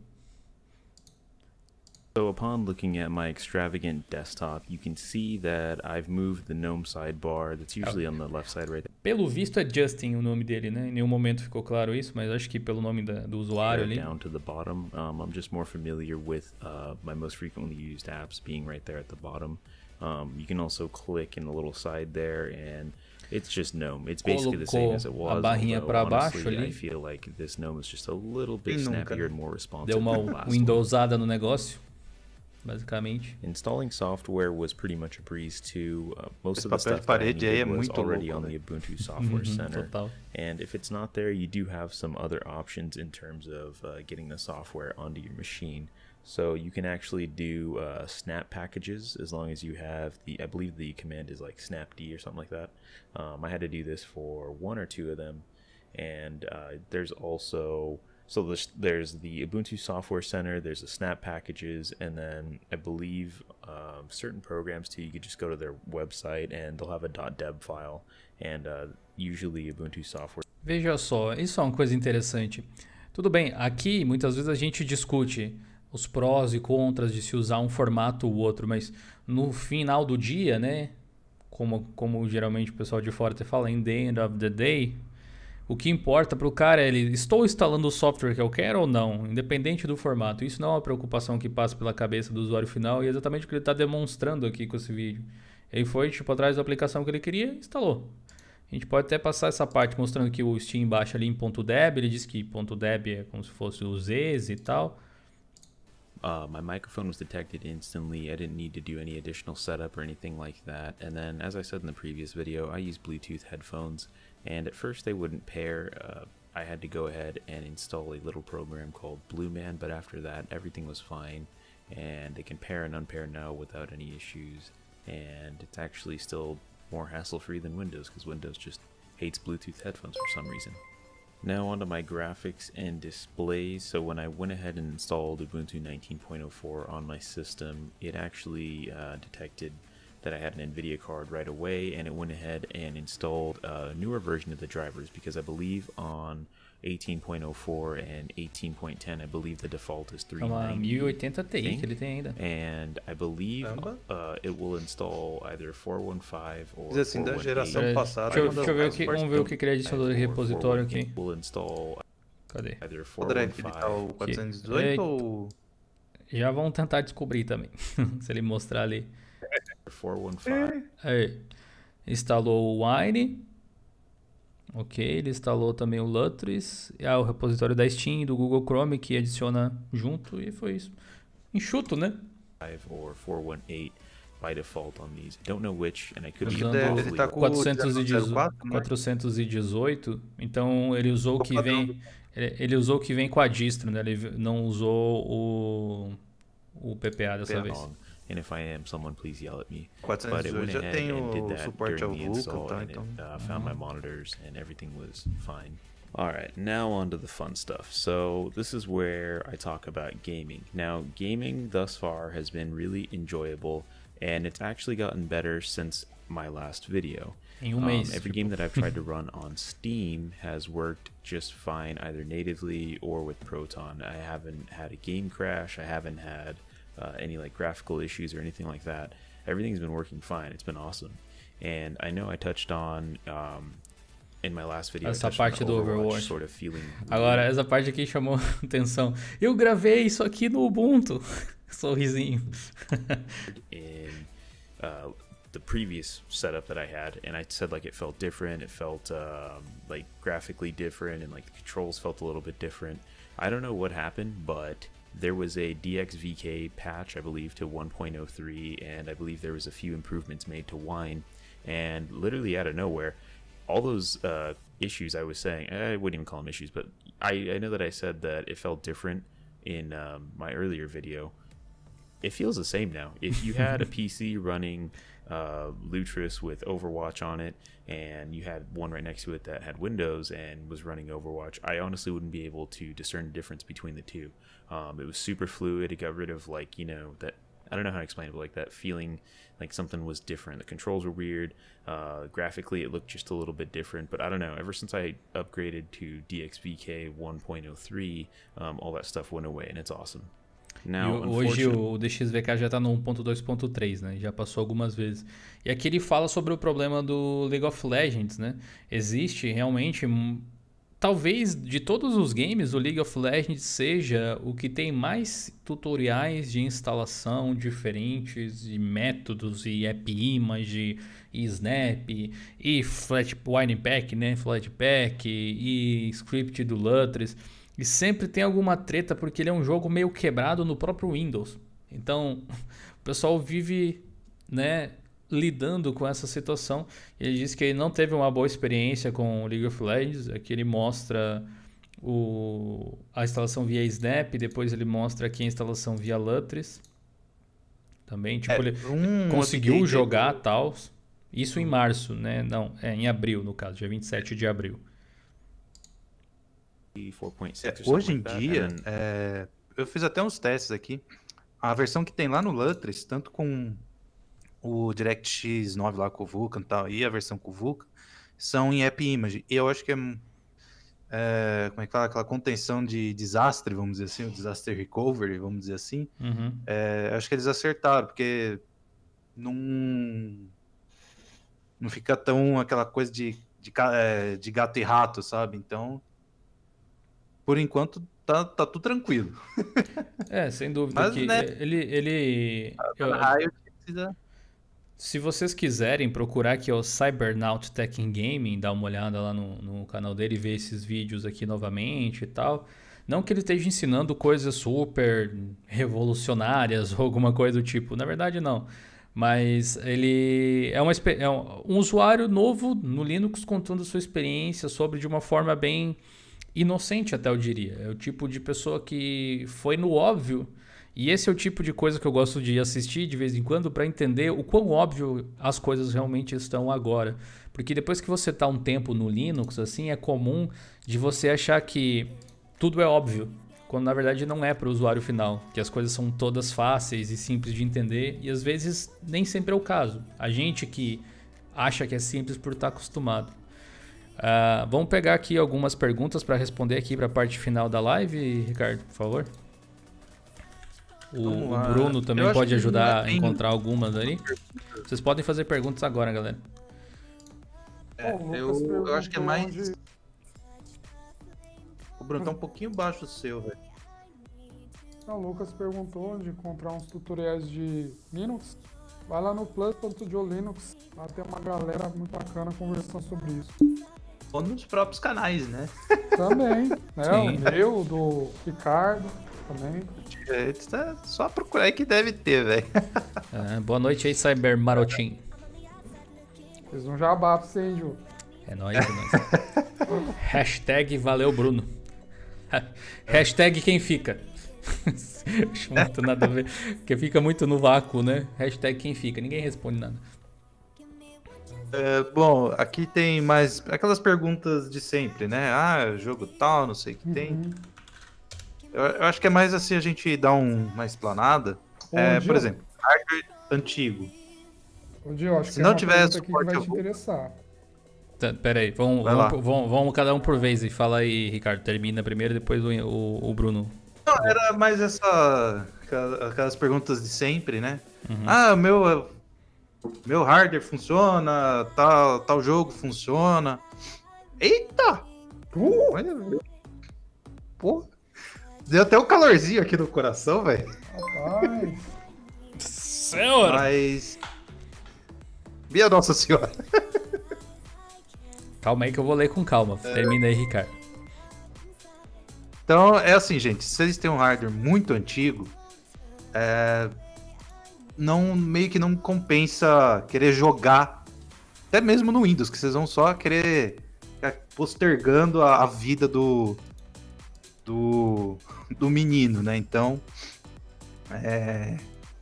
So upon looking at my extravagant desktop, you can see that I've moved the GNOME sidebar that's usually on the left side right there. Pelo visto é Justin o nome dele, né? Em nenhum momento ficou claro isso, mas acho que pelo nome da, do usuário ali. Down to the bottom. Um, I'm just more familiar with uh, my most frequently used apps being right there at the bottom. Um, you can also click in the little side there and it's just GNOME. It's basically the same as it was. A barrinha para baixo ali. I feel like this GNOME is just a little bit snappier and more responsive. Deu uma Windowsada no negócio basicamente. Installing software was pretty much a breeze too. Uh, most Esse of the stuff that I needed was already louco, on the Ubuntu Software Center. Total. And if it's not there, you do have some other options in terms of uh, getting the software onto your machine. So you can actually do uh, snap packages as long as you have the, I believe the command is like snapd or something like that. Um, I had to do this for one or two of them. And uh, there's also so there's, there's the Ubuntu Software Center, there's the Snap packages, and then I believe um, certain programs too. You could just go to their website and they'll have a .deb file, and uh, usually Ubuntu Software. Veja só, isso é uma coisa interessante. Tudo bem, aqui muitas vezes a gente discute os prós e contras de se usar um formato ou outro, mas no final do dia, né? Como, como geralmente o pessoal de fora te fala, in the end of the day, o que importa para o cara é ele, estou instalando o software que eu quero ou não, independente do formato. Isso não é uma preocupação que passa pela cabeça do usuário final e é exatamente o que ele está demonstrando aqui com esse vídeo. Ele foi tipo atrás da aplicação que ele queria e instalou. A gente pode até passar essa parte mostrando que o Steam baixa ali em .deb, ele diz que .deb é como se fosse o Zs e tal. Uh, my microphone was detected instantly. I didn't need to do any additional setup or anything like that. And then, as I said in the previous video, I use Bluetooth headphones. And at first they wouldn't pair. Uh, I had to go ahead and install a little program called Blueman, but after that everything was fine and they can pair and unpair now without any issues. And it's actually still more hassle free than Windows because Windows just hates Bluetooth headphones for some reason. Now onto my graphics and displays. So when I went ahead and installed Ubuntu 19.04 on my system, it actually uh, detected that I had an NVIDIA card right away, and it went ahead and installed a newer version of the drivers because I believe on 18.04 and 18.10, I believe the default is 390. 1080 Ti que ele tem ainda. And I believe uh, it will install either 415 or Diz assim, da geração passada. Deixa, deixa eu ver o que, vamos ver o que ele adicionou de repositório aqui. Will install Cadê? Either 415 o 418 ou... Já vão tentar descobrir também, [laughs] se ele mostrar ali. 415. Aí. Instalou o Wine. Ok, ele instalou também o Lutris. Ah, o repositório da Steam, do Google Chrome, que adiciona junto. E foi isso. Enxuto, né? Or 418 by default on these. I don't know which, and I could Usando ele tá com 418, 418, então ele usou o que vem, ele, usou o que vem com a distro, né? Ele não usou o o PPA dessa vez. And if I am someone, please yell at me. But it went ahead and did that during the install, and it uh, found my monitors, and everything was fine. All right, now on to the fun stuff. So, this is where I talk about gaming. Now, gaming thus far has been really enjoyable, and it's actually gotten better since my last video. Um, every game that I've tried to [laughs] run on Steam has worked just fine, either natively or with Proton. I haven't had a game crash, I haven't had uh, any like graphical issues or anything like that. Everything's been working fine. It's been awesome. And I know I touched on um, in my last video. Essa parte do Overwatch. Sort of feeling Agora, essa parte aqui chamou [laughs] atenção. Eu gravei isso aqui no Ubuntu. [laughs] Sorrisinho. in uh, the previous setup that I had, and I said like it felt different. It felt um, like graphically different, and like the controls felt a little bit different. I don't know what happened, but there was a DXVK patch, I believe, to 1.03, and I believe there was a few improvements made to Wine, and literally out of nowhere, all those uh, issues I was saying, I wouldn't even call them issues, but I, I know that I said that it felt different in um, my earlier video. It feels the same now. If you had a [laughs] PC running uh, Lutris with Overwatch on it, and you had one right next to it that had Windows and was running Overwatch, I honestly wouldn't be able to discern the difference between the two. Um, it was super fluid. It got rid of like you know that I don't know how to explain it, but like that feeling like something was different. The controls were weird. Uh, graphically, it looked just a little bit different. But I don't know. Ever since I upgraded to DXVK 1.03, um, all that stuff went away, and it's awesome. Now, hoje o DXVK já está no 1.2.3, né? Já passou algumas vezes. E aqui ele fala sobre o problema do League of Legends, né? Existe realmente talvez de todos os games, o League of Legends seja o que tem mais tutoriais de instalação diferentes, e métodos, e app image, e snap, e flat pack, né? Flatpak, e script do Lutris. E sempre tem alguma treta porque ele é um jogo meio quebrado no próprio Windows. Então, [laughs] o pessoal vive, né, lidando com essa situação. Ele diz que ele não teve uma boa experiência com League of Legends. Aqui ele mostra o, a instalação via Snap, depois ele mostra aqui a instalação via Lutris. Também, tipo, é, ele conseguiu jogar tal. Isso em março, né? Não, é em abril, no caso, dia 27 de abril. É, hoje em dia, é, eu fiz até uns testes aqui. A versão que tem lá no Lutris, tanto com o DirectX 9 lá com o Vulkan e tal, e a versão com o Vulkan, são em App Image. E eu acho que é, é como é que fala? Aquela contenção de desastre, vamos dizer assim, o disaster recovery, vamos dizer assim. Uhum. É, acho que eles acertaram, porque não, não fica tão aquela coisa de, de, é, de gato e rato, sabe? Então, por enquanto, tá, tá tudo tranquilo. É, sem dúvida. Mas, que né, ele. ele eu, raio precisa se vocês quiserem procurar aqui o Cybernaut Tech in Gaming, dar uma olhada lá no, no canal dele e ver esses vídeos aqui novamente e tal. Não que ele esteja ensinando coisas super revolucionárias ou alguma coisa do tipo. Na verdade, não. Mas ele é, uma, é um, um usuário novo no Linux contando sua experiência sobre de uma forma bem inocente, até eu diria. É o tipo de pessoa que foi no óbvio e esse é o tipo de coisa que eu gosto de assistir de vez em quando para entender o quão óbvio as coisas realmente estão agora. Porque depois que você está um tempo no Linux, assim, é comum de você achar que tudo é óbvio, quando na verdade não é para o usuário final, que as coisas são todas fáceis e simples de entender e às vezes nem sempre é o caso. A gente que acha que é simples por estar tá acostumado. Uh, vamos pegar aqui algumas perguntas para responder aqui para a parte final da live, Ricardo, por favor. O, o Bruno também pode ajudar a encontrar algumas ali. Vocês podem fazer perguntas agora, galera. É, eu, eu acho que é mais. O Bruno tá um pouquinho baixo do seu, velho. O Lucas perguntou onde encontrar uns tutoriais de Linux. Vai lá no plus.jolinux, lá tem uma galera muito bacana conversando sobre isso. Ou nos próprios canais, né? [laughs] Também, né? O meu, do Ricardo também. Tá só procurar aí que deve ter, velho. É, [laughs] boa noite aí, Cyber Marotinho. Fez um jabá pra você, Ju. É nóis, é nóis. [laughs] Hashtag valeu, Bruno. Hashtag quem fica. Acho muito nada a ver. Porque fica muito no vácuo, né? Hashtag quem fica. Ninguém responde nada. É, bom, aqui tem mais aquelas perguntas de sempre, né? Ah, jogo tal, não sei o que uhum. tem. Eu, eu, acho que é mais assim a gente dar um, uma explanada. É, por exemplo, hardware antigo. Onde eu acho Se que é não é tiver suporte, que vai te interessar. Tá, pera aí, vamos, vamos, vamos, vamos, cada um por vez e fala aí, Ricardo. Termina primeiro, depois o, o, o Bruno. Não, era mais essa. Aquelas perguntas de sempre, né? Uhum. Ah, meu. Meu hardware funciona, tal, tal jogo funciona. Eita! Uh! Olha, Pô, deu até um calorzinho aqui no coração, velho. Rapaz. Senhora! Mas. Minha Nossa Senhora. [laughs] Calma aí que eu vou ler com calma. É... Termina aí, Ricardo. Então, é assim, gente. Se vocês têm um hardware muito antigo, é... não meio que não compensa querer jogar, até mesmo no Windows, que vocês vão só querer postergando a, a vida do, do, do menino, né? Então, é,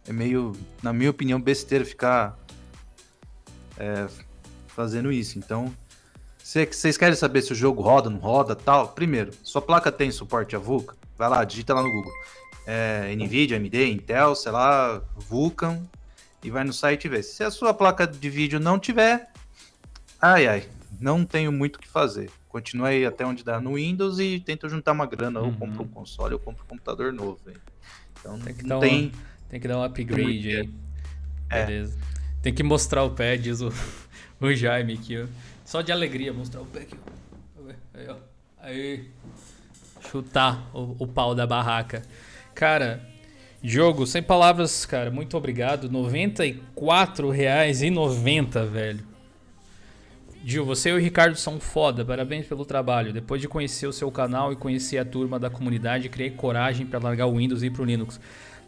é meio, na minha opinião, besteira ficar é, fazendo isso. Então, vocês querem saber se o jogo roda, não roda, tal? Primeiro, sua placa tem suporte a VUCA? Vai lá, digita lá no Google. É, NVIDIA, AMD, Intel, sei lá, Vulkan, e vai no site ver. Se a sua placa de vídeo não tiver, ai ai, não tenho muito o que fazer. Continua aí até onde dá no Windows e tenta juntar uma grana, uhum. ou compra um console, ou compra um computador novo. Então tem que, não tem... Um, tem que dar um upgrade aí. É. Beleza. Tem que mostrar o pad, o, [laughs] o Jaime aqui, ó. Só de alegria mostrar o pé aqui. Aí, ó. Aí. Chutar o, o pau da barraca. Cara, jogo, sem palavras, cara. Muito obrigado. R$ 94,90, velho. Gil, você e o Ricardo são foda, parabéns pelo trabalho. Depois de conhecer o seu canal e conhecer a turma da comunidade, criei coragem para largar o Windows e ir pro Linux.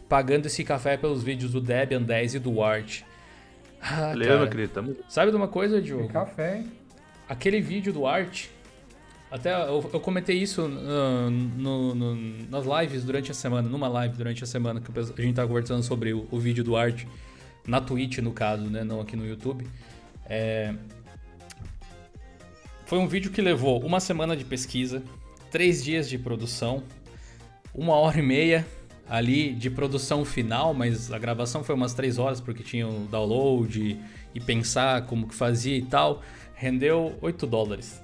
Pagando esse café pelos vídeos do Debian 10 e do Art. Ah, Valeu, meu querido. Tamo... Sabe de uma coisa, Diogo? café, hein? aquele vídeo do Art, até eu, eu comentei isso uh, no, no, nas lives durante a semana, numa live durante a semana, que a gente tava conversando sobre o, o vídeo do Art, na Twitch no caso, né, não aqui no YouTube. É... Foi um vídeo que levou uma semana de pesquisa, três dias de produção, uma hora e meia ali de produção final, mas a gravação foi umas três horas porque tinha o download e pensar como que fazia e tal rendeu 8 dólares.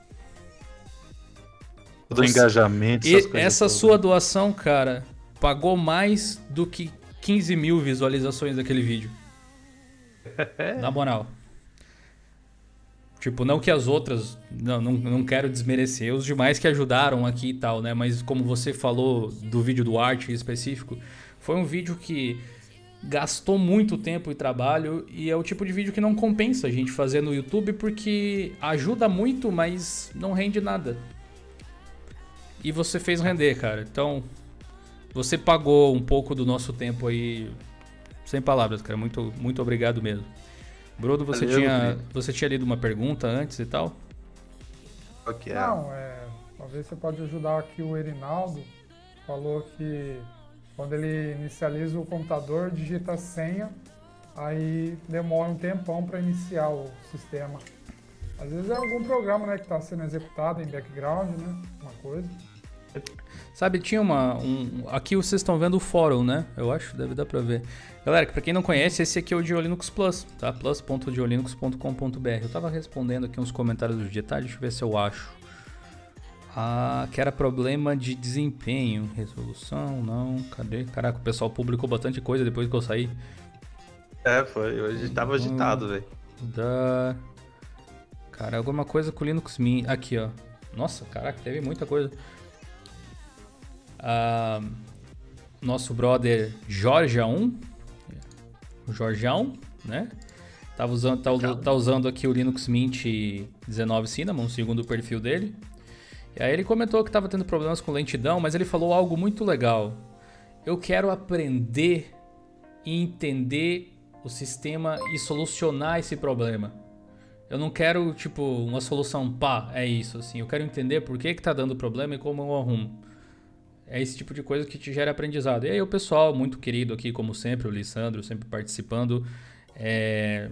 Do engajamento. E essa todas. sua doação, cara, pagou mais do que 15 mil visualizações daquele vídeo. [laughs] Na moral. Tipo, não que as outras. Não, não, não quero desmerecer os demais que ajudaram aqui e tal, né? Mas como você falou do vídeo do arte em específico, foi um vídeo que gastou muito tempo e trabalho e é o tipo de vídeo que não compensa a gente fazer no YouTube porque ajuda muito, mas não rende nada. E você fez render, cara. Então, você pagou um pouco do nosso tempo aí sem palavras, cara. Muito muito obrigado mesmo. Bruno, você Valeu, tinha você tinha lido uma pergunta antes e tal? Okay. Não, é, talvez você pode ajudar aqui o Erinaldo. Falou que quando ele inicializa o computador, digita a senha, aí demora um tempão para iniciar o sistema. Às vezes é algum programa né, que está sendo executado em background, né? Uma coisa. Sabe, tinha uma. Um, aqui vocês estão vendo o fórum, né? Eu acho, deve dar pra ver. Galera, para quem não conhece, esse aqui é o Diolinux Plus, tá? plus.diolinux.com.br. Eu tava respondendo aqui uns comentários do dia tarde, deixa eu ver se eu acho. Ah, que era problema de desempenho. Resolução, não. Cadê? Caraca, o pessoal publicou bastante coisa depois que eu saí. É, foi. Hoje tava agitado, velho. Da. Cara, alguma coisa com Linux Mint. Aqui, ó. Nossa, caraca, teve muita coisa. Ah, nosso brother Jorgeão. Jorgeão, né? Tava usando, tá, tá usando aqui o Linux Mint 19 Cinnamon, segundo o perfil dele. E aí ele comentou que estava tendo problemas com lentidão, mas ele falou algo muito legal. Eu quero aprender e entender o sistema e solucionar esse problema. Eu não quero, tipo, uma solução pá, é isso, assim. Eu quero entender por que que tá dando problema e como eu arrumo. É esse tipo de coisa que te gera aprendizado. E aí o pessoal, muito querido aqui, como sempre, o Lissandro, sempre participando, é...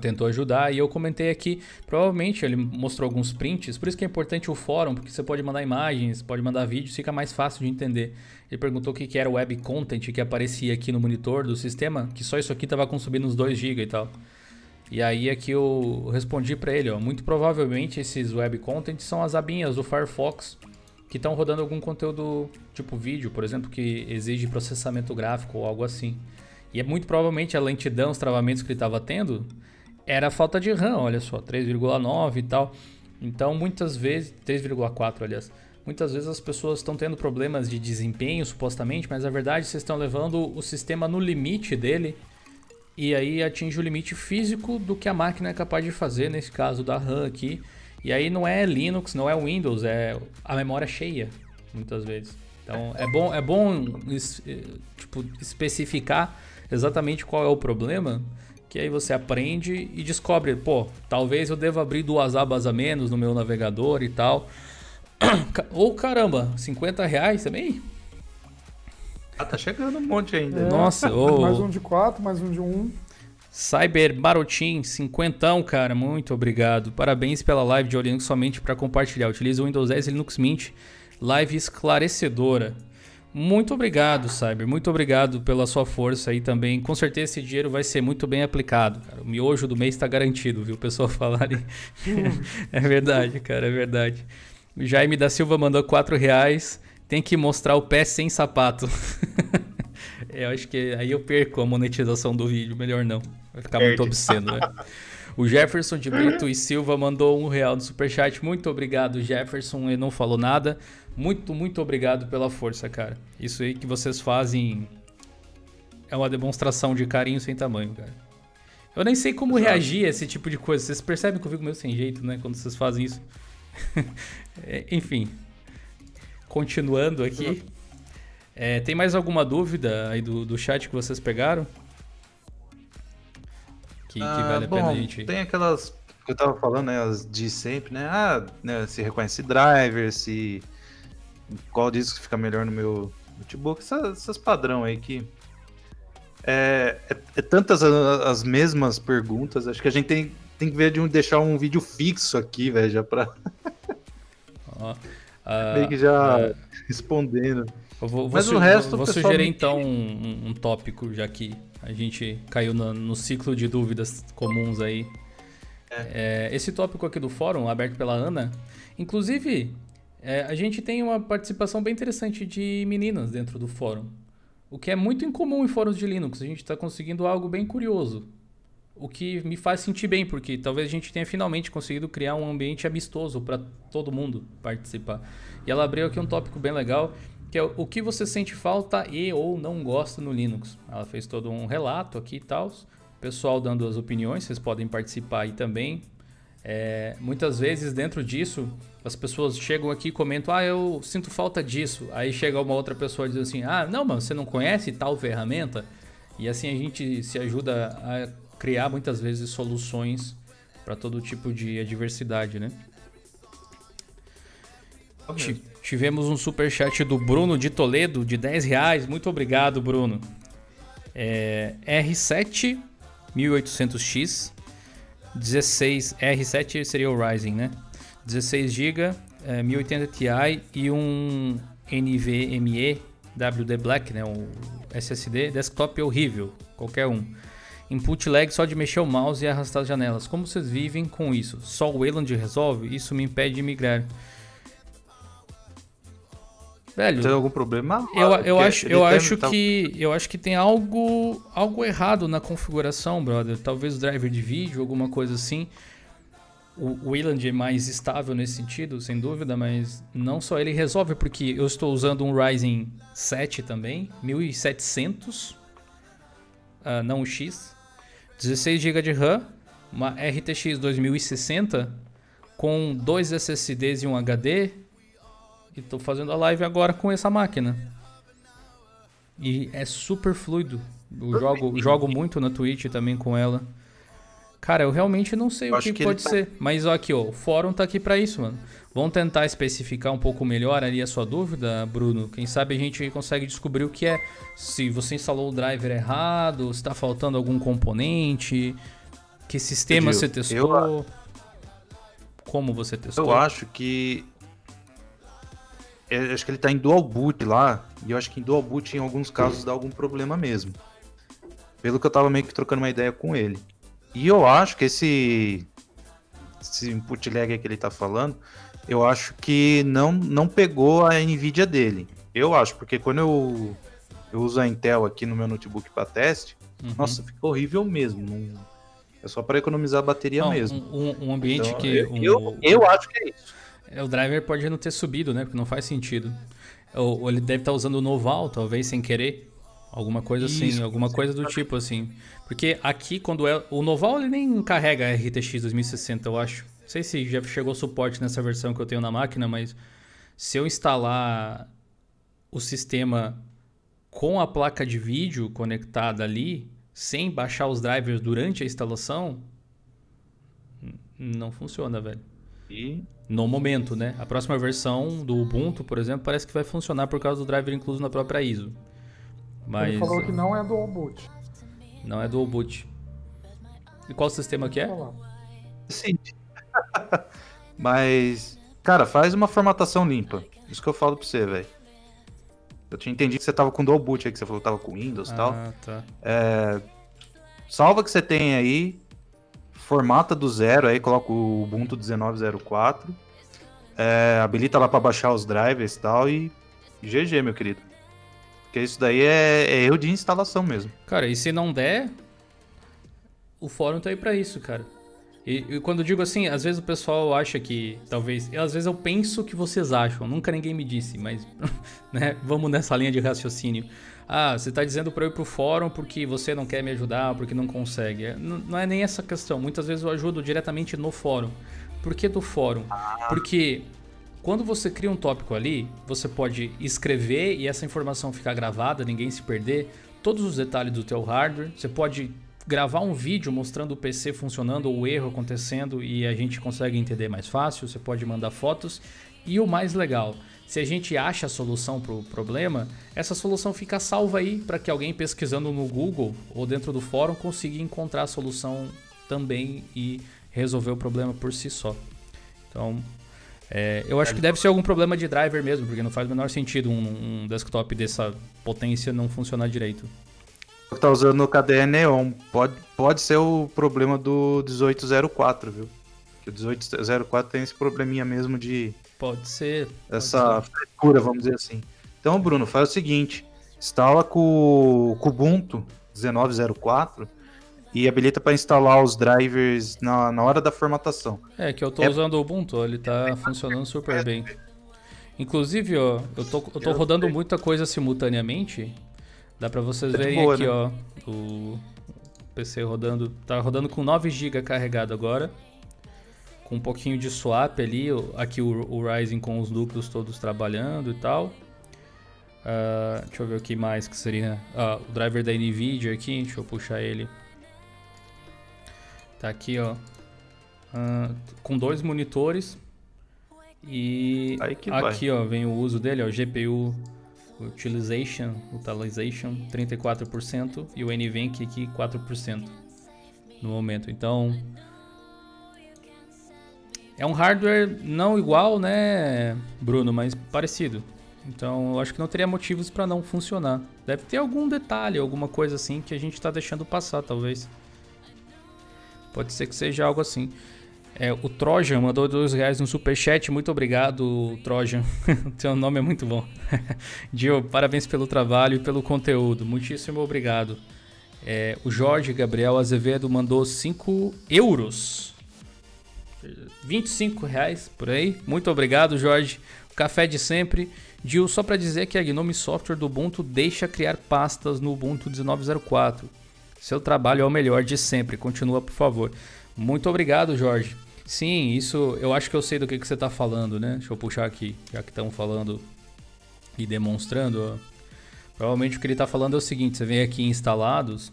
Tentou ajudar e eu comentei aqui. Provavelmente ele mostrou alguns prints, por isso que é importante o fórum, porque você pode mandar imagens, pode mandar vídeos, fica mais fácil de entender. Ele perguntou o que era web content que aparecia aqui no monitor do sistema, que só isso aqui estava consumindo uns 2 GB e tal. E aí aqui eu respondi para ele, ó, muito provavelmente esses web content são as abinhas do Firefox que estão rodando algum conteúdo tipo vídeo, por exemplo, que exige processamento gráfico ou algo assim. E é muito provavelmente a lentidão, os travamentos que ele estava tendo era falta de RAM, olha só, 3,9 e tal. Então, muitas vezes, 3,4 aliás, muitas vezes as pessoas estão tendo problemas de desempenho supostamente, mas na verdade vocês estão levando o sistema no limite dele e aí atinge o limite físico do que a máquina é capaz de fazer, nesse caso da RAM aqui. E aí não é Linux, não é Windows, é a memória cheia, muitas vezes. Então é bom, é bom tipo, especificar exatamente qual é o problema, que aí você aprende e descobre, pô, talvez eu deva abrir duas abas a menos no meu navegador e tal. [coughs] Ou caramba, 50 reais também? Ah, tá chegando um monte ainda. É, Nossa, [laughs] oh. mais um de 4, mais um de 1. Um. Cyber Marotim, cinquentão, cara, muito obrigado. Parabéns pela live de Linux somente para compartilhar. Utiliza o Windows 10 e Linux Mint, live esclarecedora. Muito obrigado, Cyber. Muito obrigado pela sua força aí também. Com certeza esse dinheiro vai ser muito bem aplicado. Cara. O miojo do mês está garantido, viu? O pessoal [laughs] falarem. é verdade, cara, é verdade. O Jaime da Silva mandou 4 reais. Tem que mostrar o pé sem sapato. [laughs] eu acho que aí eu perco a monetização do vídeo. Melhor não. Vai ficar muito obsceno, né? O Jefferson de Brito e Silva mandou um real no superchat. Muito obrigado, Jefferson. Ele não falou nada. Muito, muito obrigado pela força, cara. Isso aí que vocês fazem é uma demonstração de carinho sem tamanho, cara. Eu nem sei como Exato. reagir a esse tipo de coisa. Vocês percebem que eu fico meio sem jeito, né? Quando vocês fazem isso. [laughs] É, enfim. Continuando aqui. É, tem mais alguma dúvida aí do, do chat que vocês pegaram? Que, que ah, vale a bom, pena a gente. Tem aquelas que eu tava falando, né? As de sempre, né? Ah, né, se reconhece driver, se. Qual disco fica melhor no meu notebook, essas, essas padrão aí que. É, é, é tantas as, mesmas perguntas, acho que a gente tem, tem que ver de um, deixar um vídeo fixo aqui, velho, já pra. [laughs] uh, Meio que já uh, respondendo. Eu vou, Mas vou, o resto. Vou sugerir então um, um, tópico, já que a gente caiu no, no ciclo de dúvidas comuns aí. É. É, esse tópico aqui do fórum, aberto pela Ana, inclusive, é, a gente tem uma participação bem interessante de meninas dentro do fórum. O que é muito incomum em fóruns de Linux. A gente está conseguindo algo bem curioso. O que me faz sentir bem, porque talvez a gente tenha finalmente conseguido criar um ambiente amistoso para todo mundo participar. E ela abriu aqui um tópico bem legal que é o que você sente falta e ou não gosta no Linux. Ela fez todo um relato aqui e tal. Pessoal dando as opiniões, vocês podem participar aí também. É, muitas vezes dentro disso, as pessoas chegam aqui e comentam: Ah, eu sinto falta disso. Aí chega uma outra pessoa e diz assim: Ah, não, mas você não conhece tal ferramenta? E assim a gente se ajuda a criar muitas vezes soluções para todo tipo de adversidade, né? Tivemos um super chat do Bruno de Toledo de 10 reais. Muito obrigado, Bruno. É, R7 1800X 16 R7 seria o Ryzen, né? 16 GB, é, 1080 Ti e um NVMe WD Black, né? Um SSD. Desktop horrível, qualquer um. Input lag só de mexer o mouse e arrastar as janelas. Como vocês vivem com isso? Só o Wayland resolve? Isso me impede de migrar. Velho, tem algum problema? Eu, eu acho, eu acho que eu acho que tem algo algo errado na configuração, brother. Talvez o driver de vídeo, alguma coisa assim. O Wayland é mais estável nesse sentido, sem dúvida, mas não só ele resolve porque eu estou usando um Ryzen 7 também, 1700, uh, não o X, 16 GB de RAM, uma RTX 2060 com dois SSDs e um HD, e tô fazendo a live agora com essa máquina. E é super fluido. Eu jogo, jogo muito na Twitch também com ela. Cara, eu realmente não sei eu o que, que pode tá... ser. Mas ó, aqui, ó, o fórum tá aqui para isso, mano. Vamos tentar especificar um pouco melhor ali a sua dúvida, Bruno. Quem sabe a gente consegue descobrir o que é. Se você instalou o driver errado, se tá faltando algum componente. Que sistema você testou? Eu, Como você testou? Eu acho que. Eu acho que ele tá em dual boot lá. E eu acho que em dual boot, em alguns casos, dá algum problema mesmo. Pelo que eu tava meio que trocando uma ideia com ele. E eu acho que esse. Esse input lag que ele tá falando. Eu acho que não, não pegou a Nvidia dele. Eu acho, porque quando eu, eu uso a Intel aqui no meu notebook para teste, uhum. nossa, fica horrível mesmo. Não, é só para economizar a bateria não, mesmo. Um, um ambiente então, que. Eu, um, eu, eu, acho que é isso. É, o driver pode não ter subido, né? Porque não faz sentido. Ou, ou ele deve estar tá usando o Noval, talvez sem querer. Alguma coisa assim, isso, alguma coisa do tipo assim. Porque aqui, quando é. O Noval ele nem carrega a RTX 2060, eu acho. Não sei se já chegou suporte nessa versão que eu tenho na máquina, mas se eu instalar o sistema com a placa de vídeo conectada ali, sem baixar os drivers durante a instalação, não funciona, velho. E? No momento, né? A próxima versão do Ubuntu, por exemplo, parece que vai funcionar por causa do driver incluso na própria ISO. Mas... Ele falou que não é dual boot. Não é dual boot. E qual sistema que é? Sim. [laughs] Mas, cara, faz uma formatação limpa. Isso que eu falo pra você, velho. Eu tinha entendido que você tava com dual boot aí, que você falou que tava com Windows e ah, tal. Tá. É, salva que você tem aí, formata do zero aí, coloca o Ubuntu 1904, é, habilita lá para baixar os drivers e tal e GG, meu querido. Porque isso daí é, é erro de instalação mesmo. Cara, e se não der, o fórum tá aí pra isso, cara. E, e, quando eu digo assim, às vezes o pessoal acha que talvez. Às vezes eu penso que vocês acham, nunca ninguém me disse, mas [laughs] né, vamos nessa linha de raciocínio. Ah, você está dizendo para eu ir pro fórum porque você não quer me ajudar, porque não consegue. É, não, não é nem essa questão. Muitas vezes eu ajudo diretamente no fórum. Por que do fórum? Porque quando você cria um tópico ali, você pode escrever e essa informação ficar gravada, ninguém se perder. Todos os detalhes do teu hardware. Você pode gravar um vídeo mostrando o PC funcionando ou o erro acontecendo e a gente consegue entender mais fácil. Você pode mandar fotos. E o mais legal, se a gente acha a solução para o problema, essa solução fica salva aí para que alguém pesquisando no Google ou dentro do fórum consiga encontrar a solução também e resolver o problema por si só. Então, é, eu acho que deve ser algum problema de driver mesmo, porque não faz o menor sentido um, um desktop dessa potência não funcionar direito tá usando o KDE Neon. Pode, pode ser o problema do 1804, viu? Que o 1804 tem esse probleminha mesmo de. Pode ser. Essa frescura, vamos dizer assim. Então, Bruno, faz o seguinte: instala com o Ubuntu 1904 e habilita para instalar os drivers na, na hora da formatação. É, que eu tô é... usando o Ubuntu, ele tá funcionando super bem. Inclusive, ó, eu tô, eu tô rodando muita coisa simultaneamente Dá pra vocês é verem boa, aqui, né? ó. O PC rodando. Tá rodando com 9 GB carregado agora. Com um pouquinho de swap ali. Aqui o, o Ryzen com os núcleos todos trabalhando e tal. Uh, deixa eu ver o que mais que seria. Uh, o driver da NVIDIA aqui. Deixa eu puxar ele. Tá aqui, ó. Uh, com dois monitores. E aqui, vai. ó, vem o uso dele, ó, GPU Utilization, Utilization 34% e o NVENC aqui 4% no momento. Então é um hardware não igual, né, Bruno, mas parecido. Então eu acho que não teria motivos para não funcionar. Deve ter algum detalhe, alguma coisa assim que a gente está deixando passar, talvez. Pode ser que seja algo assim. É, o Trojan mandou dois reais no superchat. Muito obrigado, Trojan. [laughs] Teu nome é muito bom. [laughs] Dio, parabéns pelo trabalho e pelo conteúdo. Muitíssimo obrigado. É, o Jorge Gabriel Azevedo mandou 5 euros. 25 reais por aí. Muito obrigado, Jorge. O café de sempre. Dio, só para dizer que a Gnome Software do Ubuntu deixa criar pastas no Ubuntu 1904. Seu trabalho é o melhor de sempre. Continua, por favor. Muito obrigado, Jorge. Sim, isso eu acho que eu sei do que, que você está falando, né? Deixa eu puxar aqui, já que estão falando e demonstrando. Ó. Provavelmente o que ele está falando é o seguinte: você vem aqui em instalados,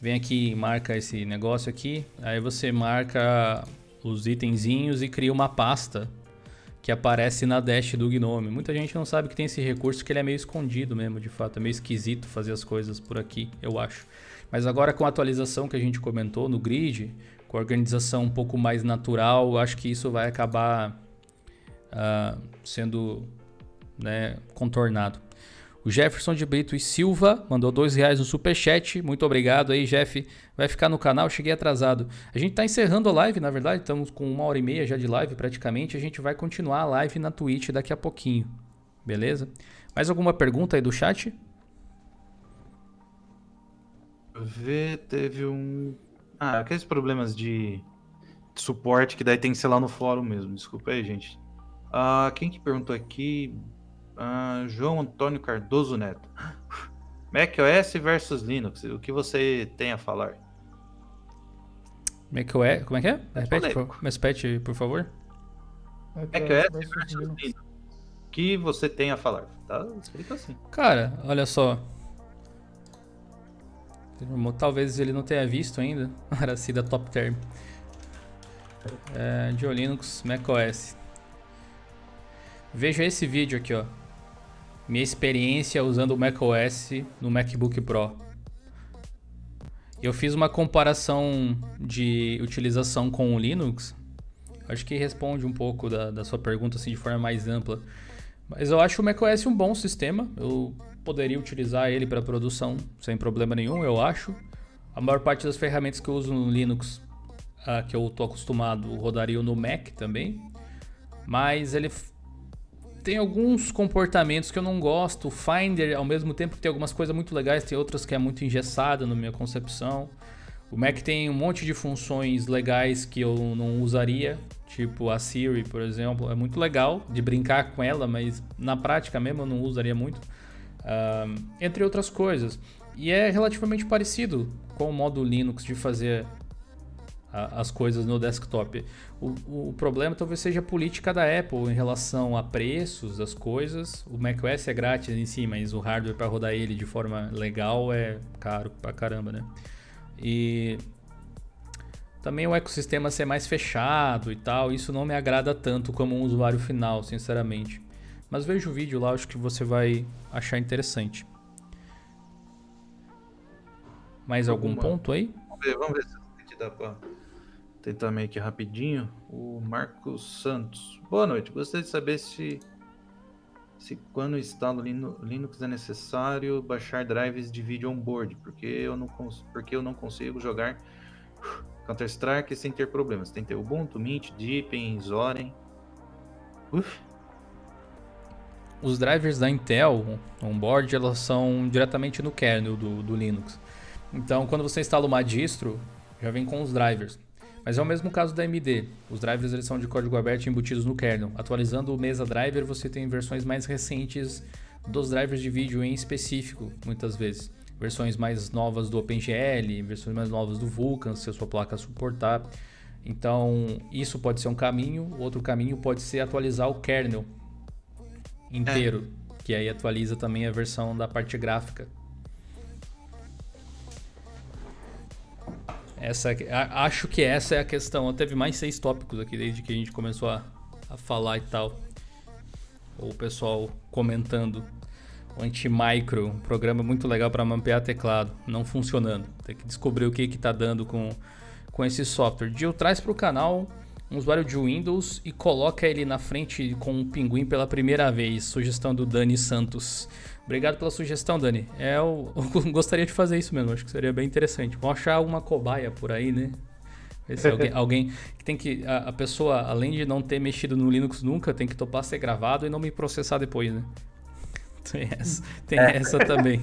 vem aqui marca esse negócio aqui, aí você marca os itenzinhos e cria uma pasta que aparece na dash do Gnome. Muita gente não sabe que tem esse recurso, que ele é meio escondido mesmo, de fato. É meio esquisito fazer as coisas por aqui, eu acho. Mas agora com a atualização que a gente comentou no grid, com a organização um pouco mais natural, eu acho que isso vai acabar uh, sendo né, contornado. O Jefferson de Brito e Silva mandou dois reais no superchat. Muito obrigado aí, Jeff. Vai ficar no canal, cheguei atrasado. A gente está encerrando a live, na verdade, estamos com uma hora e meia já de live praticamente. A gente vai continuar a live na Twitch daqui a pouquinho. Beleza? Mais alguma pergunta aí do chat? Vê, teve um. Ah, aqueles problemas de suporte que daí tem que ser lá no fórum mesmo. Desculpa aí, gente. Ah, quem que perguntou aqui? Ah, João Antônio Cardoso Neto. [gasps] macOS versus Linux. O que você tem a falar? macOS, como é que é? Repete, por, repete, por favor. macOS versus Linux. O que você tem a falar? Tá escrito assim. Cara, olha só. Talvez ele não tenha visto ainda. [laughs] Aracida Top Term. É, de Linux macOS. Veja esse vídeo aqui, ó. Minha experiência usando o macOS no MacBook Pro. Eu fiz uma comparação de utilização com o Linux. Acho que responde um pouco da, da sua pergunta assim, de forma mais ampla. Mas eu acho o macOS um bom sistema. Eu poderia utilizar ele para produção sem problema nenhum, eu acho. A maior parte das ferramentas que eu uso no Linux, uh, que eu estou acostumado, rodariam no Mac também. Mas ele tem alguns comportamentos que eu não gosto. O Finder, ao mesmo tempo que tem algumas coisas muito legais, tem outras que é muito engessada na minha concepção. O Mac tem um monte de funções legais que eu não usaria, tipo a Siri, por exemplo. É muito legal de brincar com ela, mas na prática mesmo eu não usaria muito. Entre outras coisas. E é relativamente parecido com o modo Linux de fazer a, as coisas no desktop. O, o, problema talvez seja a política da Apple em relação a preços das coisas. O macOS é grátis em si, mas o hardware para rodar ele de forma legal é caro pra caramba, né? E também o ecossistema ser mais fechado e tal, isso não me agrada tanto como um usuário final, sinceramente. Mas veja o vídeo lá, acho que você vai achar interessante. Mais algum ponto aí? Vamos ver, vamos ver se dá pra tentar meio que rapidinho. O Marcos Santos. Boa noite. Gostaria de saber se se quando instalo Linux é necessário baixar drives de vídeo on-board, porque eu não porque eu não consigo jogar Counter-Strike sem ter problemas. Tem que ter Ubuntu, Mint, Deepin, Zorin. Uf. Os drivers da Intel on-board elas são diretamente no kernel do, do Linux. Então, quando você instala uma distro, já vem com os drivers. Mas é o mesmo caso da AMD. Os drivers eles são de código aberto embutidos no kernel. Atualizando o Mesa Driver, você tem versões mais recentes dos drivers de vídeo em específico, muitas vezes. Versões mais novas do OpenGL, versões mais novas do Vulkan, se a sua placa suportar. Então, isso pode ser um caminho. Outro caminho pode ser atualizar o kernel inteiro, é. que aí atualiza também a versão da parte gráfica. Essa, acho que essa é a questão. Teve mais seis tópicos aqui desde que a gente começou a, a falar e tal. O pessoal comentando. O Antimicro, um programa muito legal para mapear teclado, não funcionando. Tem que descobrir o que está dando com, com esse software. Gil traz para o canal um usuário de Windows e coloca ele na frente com um pinguim pela primeira vez. Sugestão do Dani Santos. Obrigado pela sugestão, Dani. É, eu, eu [laughs] gostaria de fazer isso mesmo, acho que seria bem interessante. Vamos achar alguma cobaia por aí, né? alguém, [laughs] alguém, que tem que. A, a, pessoa, além de não ter mexido no Linux nunca, tem que topar ser gravado e não me processar depois, né? [laughs] Tem essa, tem é. essa também.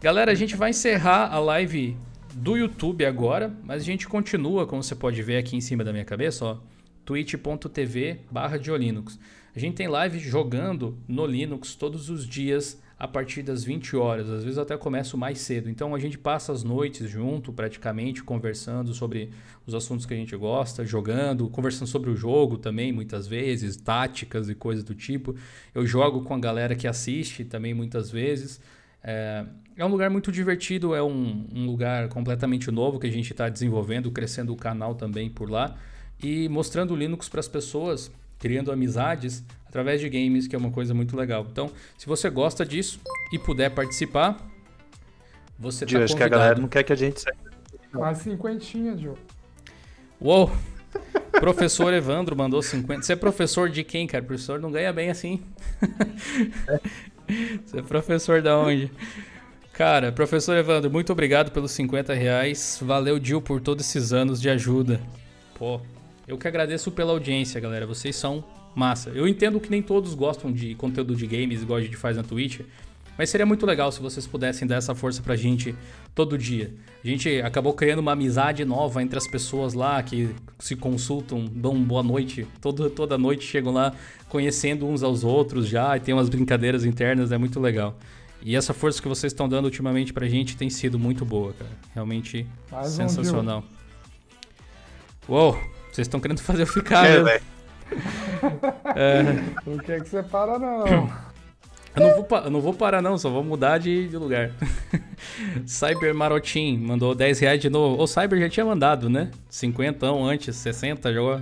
Galera, a gente vai encerrar a live do YouTube agora, mas a gente continua, como você pode ver aqui em cima da minha cabeça, ó, twitch.tv barra Linux. A gente tem live jogando no Linux todos os dias a partir das 20 horas, às vezes até começo mais cedo. Então a gente passa as noites junto, praticamente, conversando sobre os assuntos que a gente gosta, jogando, conversando sobre o jogo também, muitas vezes, táticas e coisas do tipo. Eu jogo com a galera que assiste também muitas vezes. É, é um lugar muito divertido, é um, um lugar completamente novo que a gente está desenvolvendo, crescendo o canal também por lá e mostrando Linux para as pessoas, criando amizades através de games, que é uma coisa muito legal. Então, se você gosta disso e puder participar, você está convidado. Acho que a galera não quer que a gente saia. Mais cinquentinha, Joe. Uou! Professor Evandro mandou 50. Você é professor de quem, cara? O professor não ganha bem assim. [laughs] Você é professor da onde? Cara, professor Evandro, muito obrigado pelos 50 reais. Valeu, Dil, por todos esses anos de ajuda. Pô, eu que agradeço pela audiência, galera. Vocês são massa. Eu entendo que nem todos gostam de conteúdo de games, igual a gente faz na Twitch. Mas seria muito legal se vocês pudessem dar essa força pra gente todo dia. A gente acabou criando uma amizade nova entre as pessoas lá que se consultam, dão boa noite, todo, toda noite chegam lá conhecendo uns aos outros já e tem umas brincadeiras internas, é muito legal. E essa força que vocês estão dando ultimamente pra gente tem sido muito boa, cara. Realmente Mais sensacional. Um Uou, vocês estão querendo fazer eu ficar, é, velho. É. [laughs] Por que, que você para, não? Eu não, vou, eu não vou parar não, só vou mudar de, de lugar. [laughs] Cyber Marotim mandou 10 reais de novo. O Cyber já tinha mandado, né? 50 antes, 60 jogou.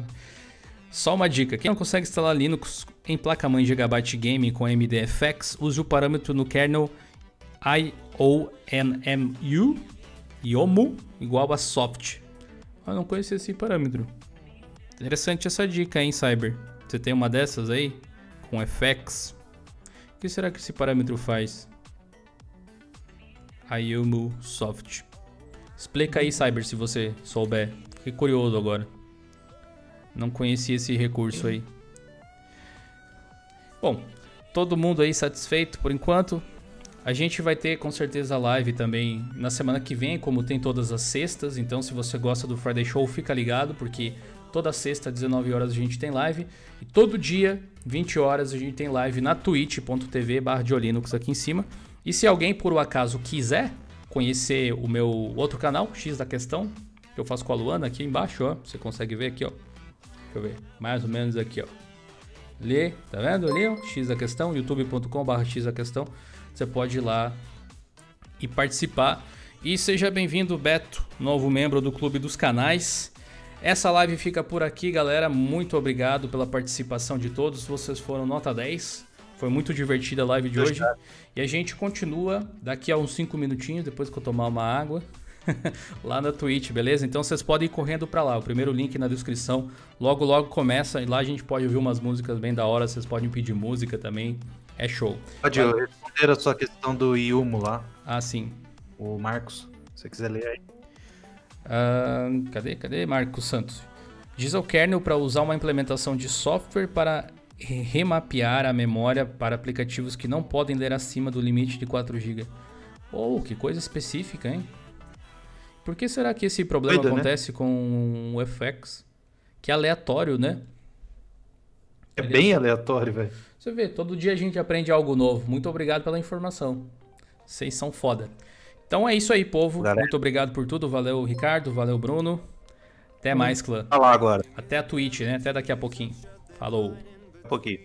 Só uma dica, quem não consegue instalar Linux em placa-mãe Gigabyte Gaming com MDFX, use o parâmetro no kernel IONMU, IOMU, igual a soft. Eu não conhecia esse parâmetro. Interessante essa dica, hein, Cyber? Você tem uma dessas aí? Com FX? O que será que esse parâmetro faz? IOMU Soft. Explica aí, Cyber, se você souber. Fiquei curioso agora. Não conhecia esse recurso aí. Bom, todo mundo aí satisfeito por enquanto. A gente vai ter com certeza live também na semana que vem, como tem todas as sextas. Então, se você gosta do Friday Show, fica ligado, porque toda sexta, 19 horas, a gente tem live. E todo dia, 20 horas, a gente tem live na twitch.tv barra aqui em cima. E se alguém, por um acaso, quiser conhecer o meu outro canal, X da Questão, que eu faço com a Luana aqui embaixo, ó. Você consegue ver aqui, ó. Deixa eu ver. Mais ou menos aqui, ó. Lê, tá vendo ali, ó? X da Questão, youtube.com barra X da Questão. Você pode ir lá e participar. E seja bem-vindo, Beto, novo membro do Clube dos Canais. Essa live fica por aqui, galera. Muito obrigado pela participação de todos. Vocês foram nota 10. Foi muito divertida a live de hoje. E a gente continua daqui a uns 5 minutinhos, depois que eu tomar uma água, [laughs] lá na Twitch, beleza? Então vocês podem ir correndo para lá. O primeiro link na descrição. Logo, logo começa. E lá a gente pode ouvir umas músicas bem da hora. Vocês podem pedir música também. É show. Pode responder a sua questão do Yumo lá. Ah, sim. O Marcos, se você quiser ler aí. Uh, cadê? Cadê Marcos Santos? Diz ao kernel para usar uma implementação de software para remapear a memória para aplicativos que não podem ler acima do limite de 4 GB. Oh, que coisa específica, hein? Por que será que esse problema Doido, né? acontece né? com o FX? Que é aleatório, né? É bem aleatório, velho. Você vê, todo dia a gente aprende algo novo. Muito obrigado pela informação. Vocês são foda. Então é isso aí, povo. Galera. Muito obrigado por tudo. Valeu, Ricardo. Valeu, Bruno. Até hum. mais, clã. Falar agora. Até a Twitch, né? Até daqui a pouquinho. Falou. Um pouquinho.